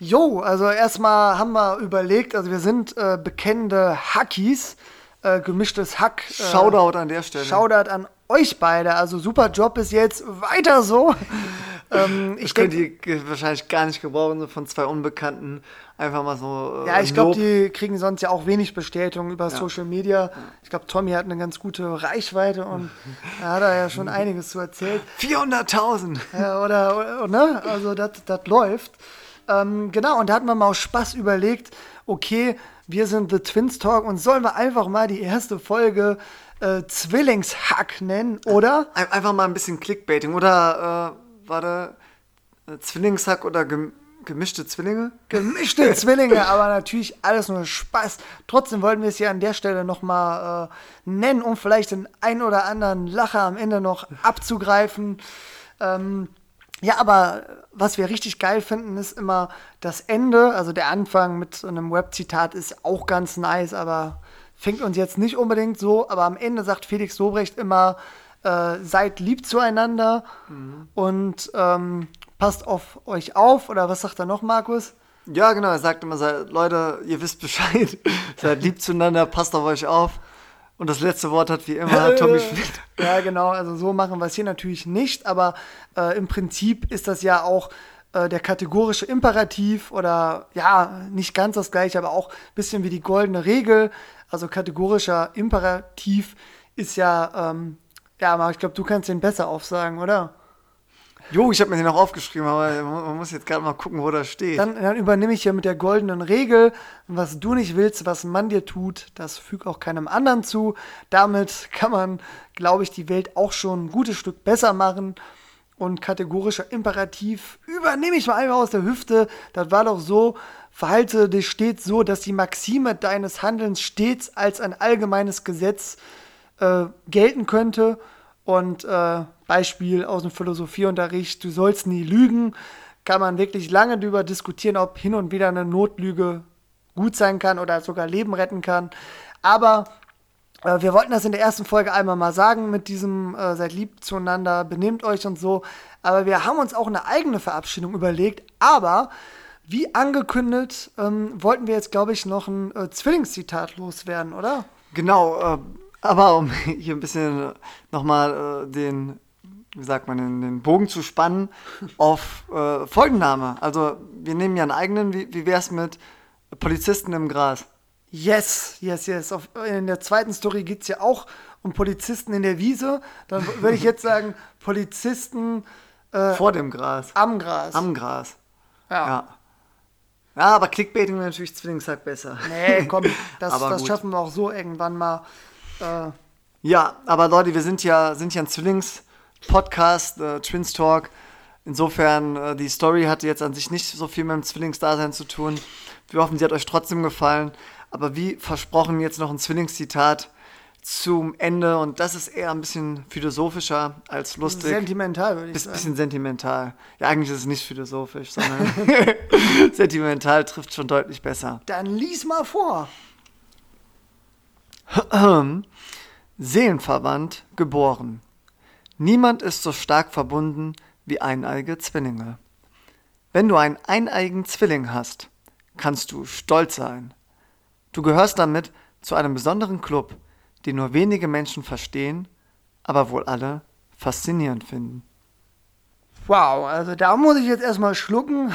Jo, also erstmal haben wir überlegt, also wir sind äh, bekennende Hackies, äh, gemischtes Hack. Äh, Shoutout an der Stelle. Shoutout an euch beide. Also super Job bis jetzt, weiter so. ähm, Ich ich könnte die wahrscheinlich gar nicht gebrauchen, so von zwei Unbekannten. Einfach mal so. äh, ja, ich glaube, die kriegen sonst ja auch wenig Bestätigung über Social Media. Ich glaube, Tommy hat eine ganz gute Reichweite und da hat er ja schon einiges zu erzählen. 400.000! Ja, oder, oder ne? Also das läuft. Ähm, genau, und da hatten wir mal aus Spaß überlegt, okay, wir sind The Twins Talk und sollen wir einfach mal die erste Folge äh, Zwillingshack nennen, oder? Ein- Einfach mal ein bisschen Clickbaiting. Oder, äh, warte, äh, Zwillingshack oder gem gemischte Zwillinge? Gemischte Zwillinge, aber natürlich alles nur Spaß. Trotzdem wollten wir es hier an der Stelle nochmal äh, nennen, um vielleicht den ein oder anderen Lacher am Ende noch abzugreifen. Ähm, ja, aber was wir richtig geil finden, ist immer das Ende. Also der Anfang mit so einem Web-Zitat ist auch ganz nice, aber fängt uns jetzt nicht unbedingt so. Aber am Ende sagt Felix Sobrecht immer, äh, seid lieb zueinander und ähm, passt auf euch auf. Oder was sagt er noch, Markus? Ja, genau. Er sagt immer, Leute, ihr wisst Bescheid. seid lieb zueinander, passt auf euch auf. Und das letzte Wort hat wie immer Tommy Schmidt. Ja, genau. Also so machen wir es hier natürlich nicht, aber äh, im Prinzip ist das ja auch äh, der kategorische Imperativ oder ja, nicht ganz das gleiche, aber auch ein bisschen wie die goldene Regel. Also kategorischer Imperativ ist ja, ähm, ja, Marc, ich glaube, du kannst den besser aufsagen, oder? Jo, ich habe mir den auch aufgeschrieben, aber man muss jetzt gerade mal gucken, wo das steht. Dann, dann übernehme ich hier mit der goldenen Regel, was du nicht willst, was man dir tut, das füg auch keinem anderen zu. Damit kann man, glaube ich, die Welt auch schon ein gutes Stück besser machen. Und kategorischer Imperativ übernehme ich mal einfach aus der Hüfte. Das war doch so, verhalte dich stets so, dass die Maxime deines Handelns stets als ein allgemeines Gesetz äh, gelten könnte. Und äh, Beispiel aus dem Philosophieunterricht, du sollst nie lügen, kann man wirklich lange darüber diskutieren, ob hin und wieder eine Notlüge gut sein kann oder sogar Leben retten kann. Aber äh, wir wollten das in der ersten Folge einmal mal sagen mit diesem äh, seid lieb zueinander, benehmt euch und so. Aber wir haben uns auch eine eigene Verabschiedung überlegt. Aber wie angekündigt, ähm, wollten wir jetzt, glaube ich, noch ein äh, Zwillingszitat loswerden, oder? Genau, äh, aber um hier ein bisschen nochmal äh, den, wie sagt man, den, den Bogen zu spannen auf äh, Folgenname. Also wir nehmen ja einen eigenen, wie, wie wäre es mit Polizisten im Gras? Yes, yes, yes. Auf, in der zweiten Story geht es ja auch um Polizisten in der Wiese. Dann würde ich jetzt sagen, Polizisten äh, vor dem Gras. Am Gras. Am Gras. Ja. ja. Ja, aber Clickbaiting wäre natürlich Zwillingshack besser. Nee, komm, das, das schaffen wir auch so irgendwann mal. Äh. Ja, aber Leute, wir sind ja, sind ja ein Zwillings-Podcast, äh, Twins Talk. Insofern, äh, die Story hatte jetzt an sich nicht so viel mit dem Zwillingsdasein zu tun. Wir hoffen, sie hat euch trotzdem gefallen. Aber wie versprochen, jetzt noch ein Zwillingszitat zum Ende. Und das ist eher ein bisschen philosophischer als lustig. Sentimental, würde ich sagen. Bisschen sentimental. Ja, eigentlich ist es nicht philosophisch, sondern sentimental trifft schon deutlich besser. Dann lies mal vor. Seelenverwandt geboren. Niemand ist so stark verbunden wie eineige Zwillinge. Wenn du einen eineigen Zwilling hast, kannst du stolz sein. Du gehörst damit zu einem besonderen Club, den nur wenige Menschen verstehen, aber wohl alle faszinierend finden. Wow, also da muss ich jetzt erstmal schlucken.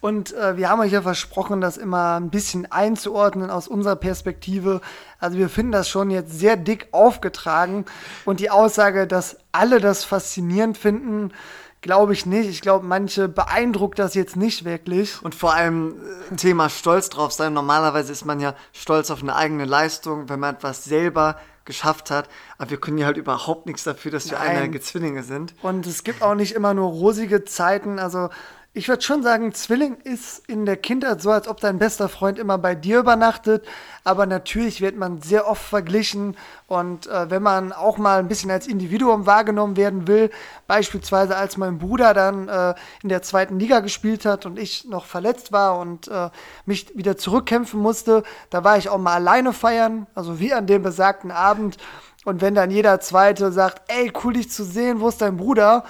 Und äh, wir haben euch ja versprochen, das immer ein bisschen einzuordnen aus unserer Perspektive. Also wir finden das schon jetzt sehr dick aufgetragen. Und die Aussage, dass alle das faszinierend finden, glaube ich nicht. Ich glaube, manche beeindruckt das jetzt nicht wirklich. Und vor allem äh, Thema Stolz drauf sein. Normalerweise ist man ja stolz auf eine eigene Leistung, wenn man etwas selber geschafft hat. Aber wir können ja halt überhaupt nichts dafür, dass wir eineiige Zwillinge sind. Und es gibt auch nicht immer nur rosige Zeiten. Also ich würde schon sagen, Zwilling ist in der Kindheit so, als ob dein bester Freund immer bei dir übernachtet. Aber natürlich wird man sehr oft verglichen. Und äh, wenn man auch mal ein bisschen als Individuum wahrgenommen werden will, beispielsweise als mein Bruder dann äh, in der zweiten Liga gespielt hat und ich noch verletzt war und äh, mich wieder zurückkämpfen musste, da war ich auch mal alleine feiern, also wie an dem besagten Abend. Und wenn dann jeder Zweite sagt, ey, cool dich zu sehen, wo ist dein Bruder?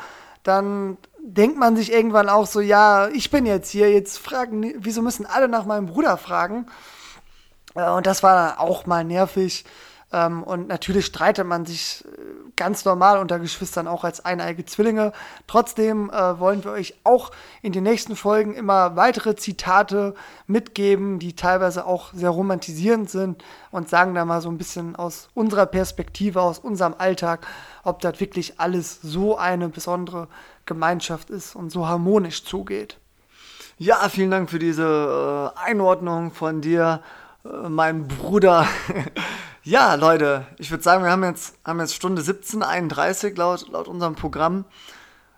Dann denkt man sich irgendwann auch so, ja, ich bin jetzt hier, jetzt fragen, wieso müssen alle nach meinem Bruder fragen? Äh, und das war auch mal nervig. Ähm, und natürlich streitet man sich äh, ganz normal unter Geschwistern auch als eineige Zwillinge. Trotzdem äh, wollen wir euch auch in den nächsten Folgen immer weitere Zitate mitgeben, die teilweise auch sehr romantisierend sind und sagen da mal so ein bisschen aus unserer Perspektive, aus unserem Alltag, ob das wirklich alles so eine besondere Gemeinschaft ist und so harmonisch zugeht. Ja, vielen Dank für diese äh, Einordnung von dir, mein Bruder. ja, Leute, ich würde sagen, wir haben jetzt, haben jetzt Stunde 17.31 laut, laut unserem Programm.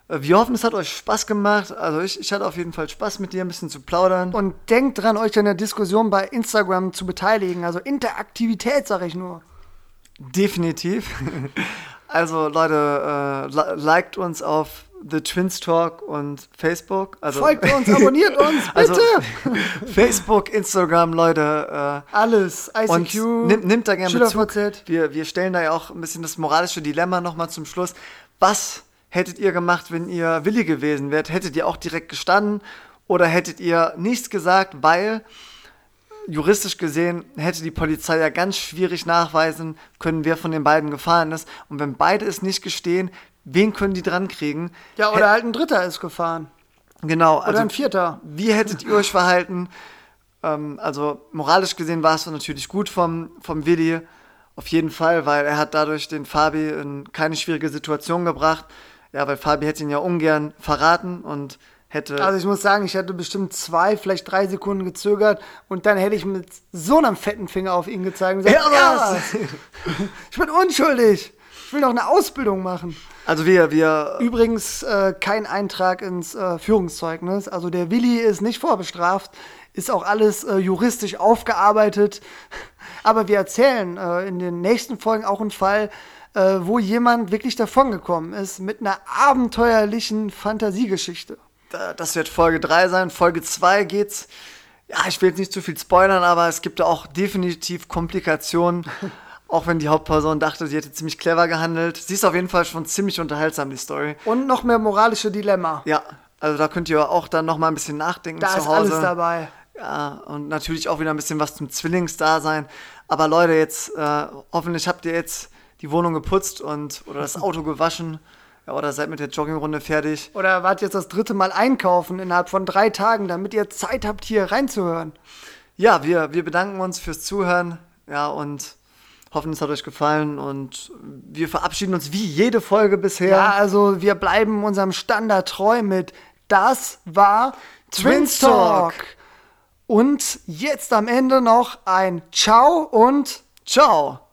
Äh, wir hoffen, es hat euch Spaß gemacht. Also ich, ich hatte auf jeden Fall Spaß mit dir ein bisschen zu plaudern. Und denkt dran, euch an der Diskussion bei Instagram zu beteiligen. Also Interaktivität, sage ich nur. Definitiv. Also Leute, äh, liked uns auf The Twins Talk und Facebook. Also, Folgt uns, abonniert uns, also bitte! Also, Facebook, Instagram, Leute. Äh, Alles, ICQ, und nimmt, nimmt da gerne Bezug. Wir, wir stellen da ja auch ein bisschen das moralische Dilemma nochmal zum Schluss. Was hättet ihr gemacht, wenn ihr Willi gewesen wärt? Hättet ihr auch direkt gestanden oder hättet ihr nichts gesagt, weil juristisch gesehen hätte die Polizei ja ganz schwierig nachweisen können, wer von den beiden gefahren ist. Und wenn beide es nicht gestehen, wen können die dran kriegen? Ja, oder Hät halt ein Dritter ist gefahren. Genau. Oder also, ein Vierter. Wie hättet ihr euch verhalten? Ähm, also moralisch gesehen war es natürlich gut vom, vom Willi. Auf jeden Fall, weil er hat dadurch den Fabi in keine schwierige Situation gebracht. Ja, weil Fabi hätte ihn ja ungern verraten und hätte. Also ich muss sagen, ich hätte bestimmt zwei, vielleicht drei Sekunden gezögert und dann hätte ich mit so einem fetten Finger auf ihn gezeigt und gesagt, Ja, ja, ich bin unschuldig. Ich will noch eine Ausbildung machen. Also wir, wir. Übrigens äh, kein Eintrag ins äh, Führungszeugnis. Also der Willi ist nicht vorbestraft, ist auch alles äh, juristisch aufgearbeitet. Aber wir erzählen äh, in den nächsten Folgen auch einen Fall, äh, wo jemand wirklich davongekommen ist mit einer abenteuerlichen Fantasiegeschichte. da- Das wird Folge 3 sein. Folge 2 geht's. Ja, ich will jetzt nicht zu viel spoilern, aber es gibt da auch definitiv Komplikationen. Auch wenn die Hauptperson dachte, sie hätte ziemlich clever gehandelt. Sie ist auf jeden Fall schon ziemlich unterhaltsam, die Story. Und noch mehr moralische Dilemma. Ja, also da könnt ihr auch dann nochmal ein bisschen nachdenken Da zu ist Hause. alles dabei. Ja, und natürlich auch wieder ein bisschen was zum Zwillingsdasein. Aber Leute, jetzt, äh, hoffentlich habt ihr jetzt die Wohnung geputzt und oder das Auto gewaschen. Ja, oder seid mit der Joggingrunde fertig. Oder wart jetzt das dritte Mal einkaufen innerhalb von drei Tagen, damit ihr Zeit habt, hier reinzuhören. Ja, wir, wir bedanken uns fürs Zuhören. Ja, und hoffen, es hat euch gefallen. Und wir verabschieden uns wie jede Folge bisher. Ja, also wir bleiben unserem Standard treu mit Das war Twins Talk. Und jetzt am Ende noch ein Ciao und Ciao!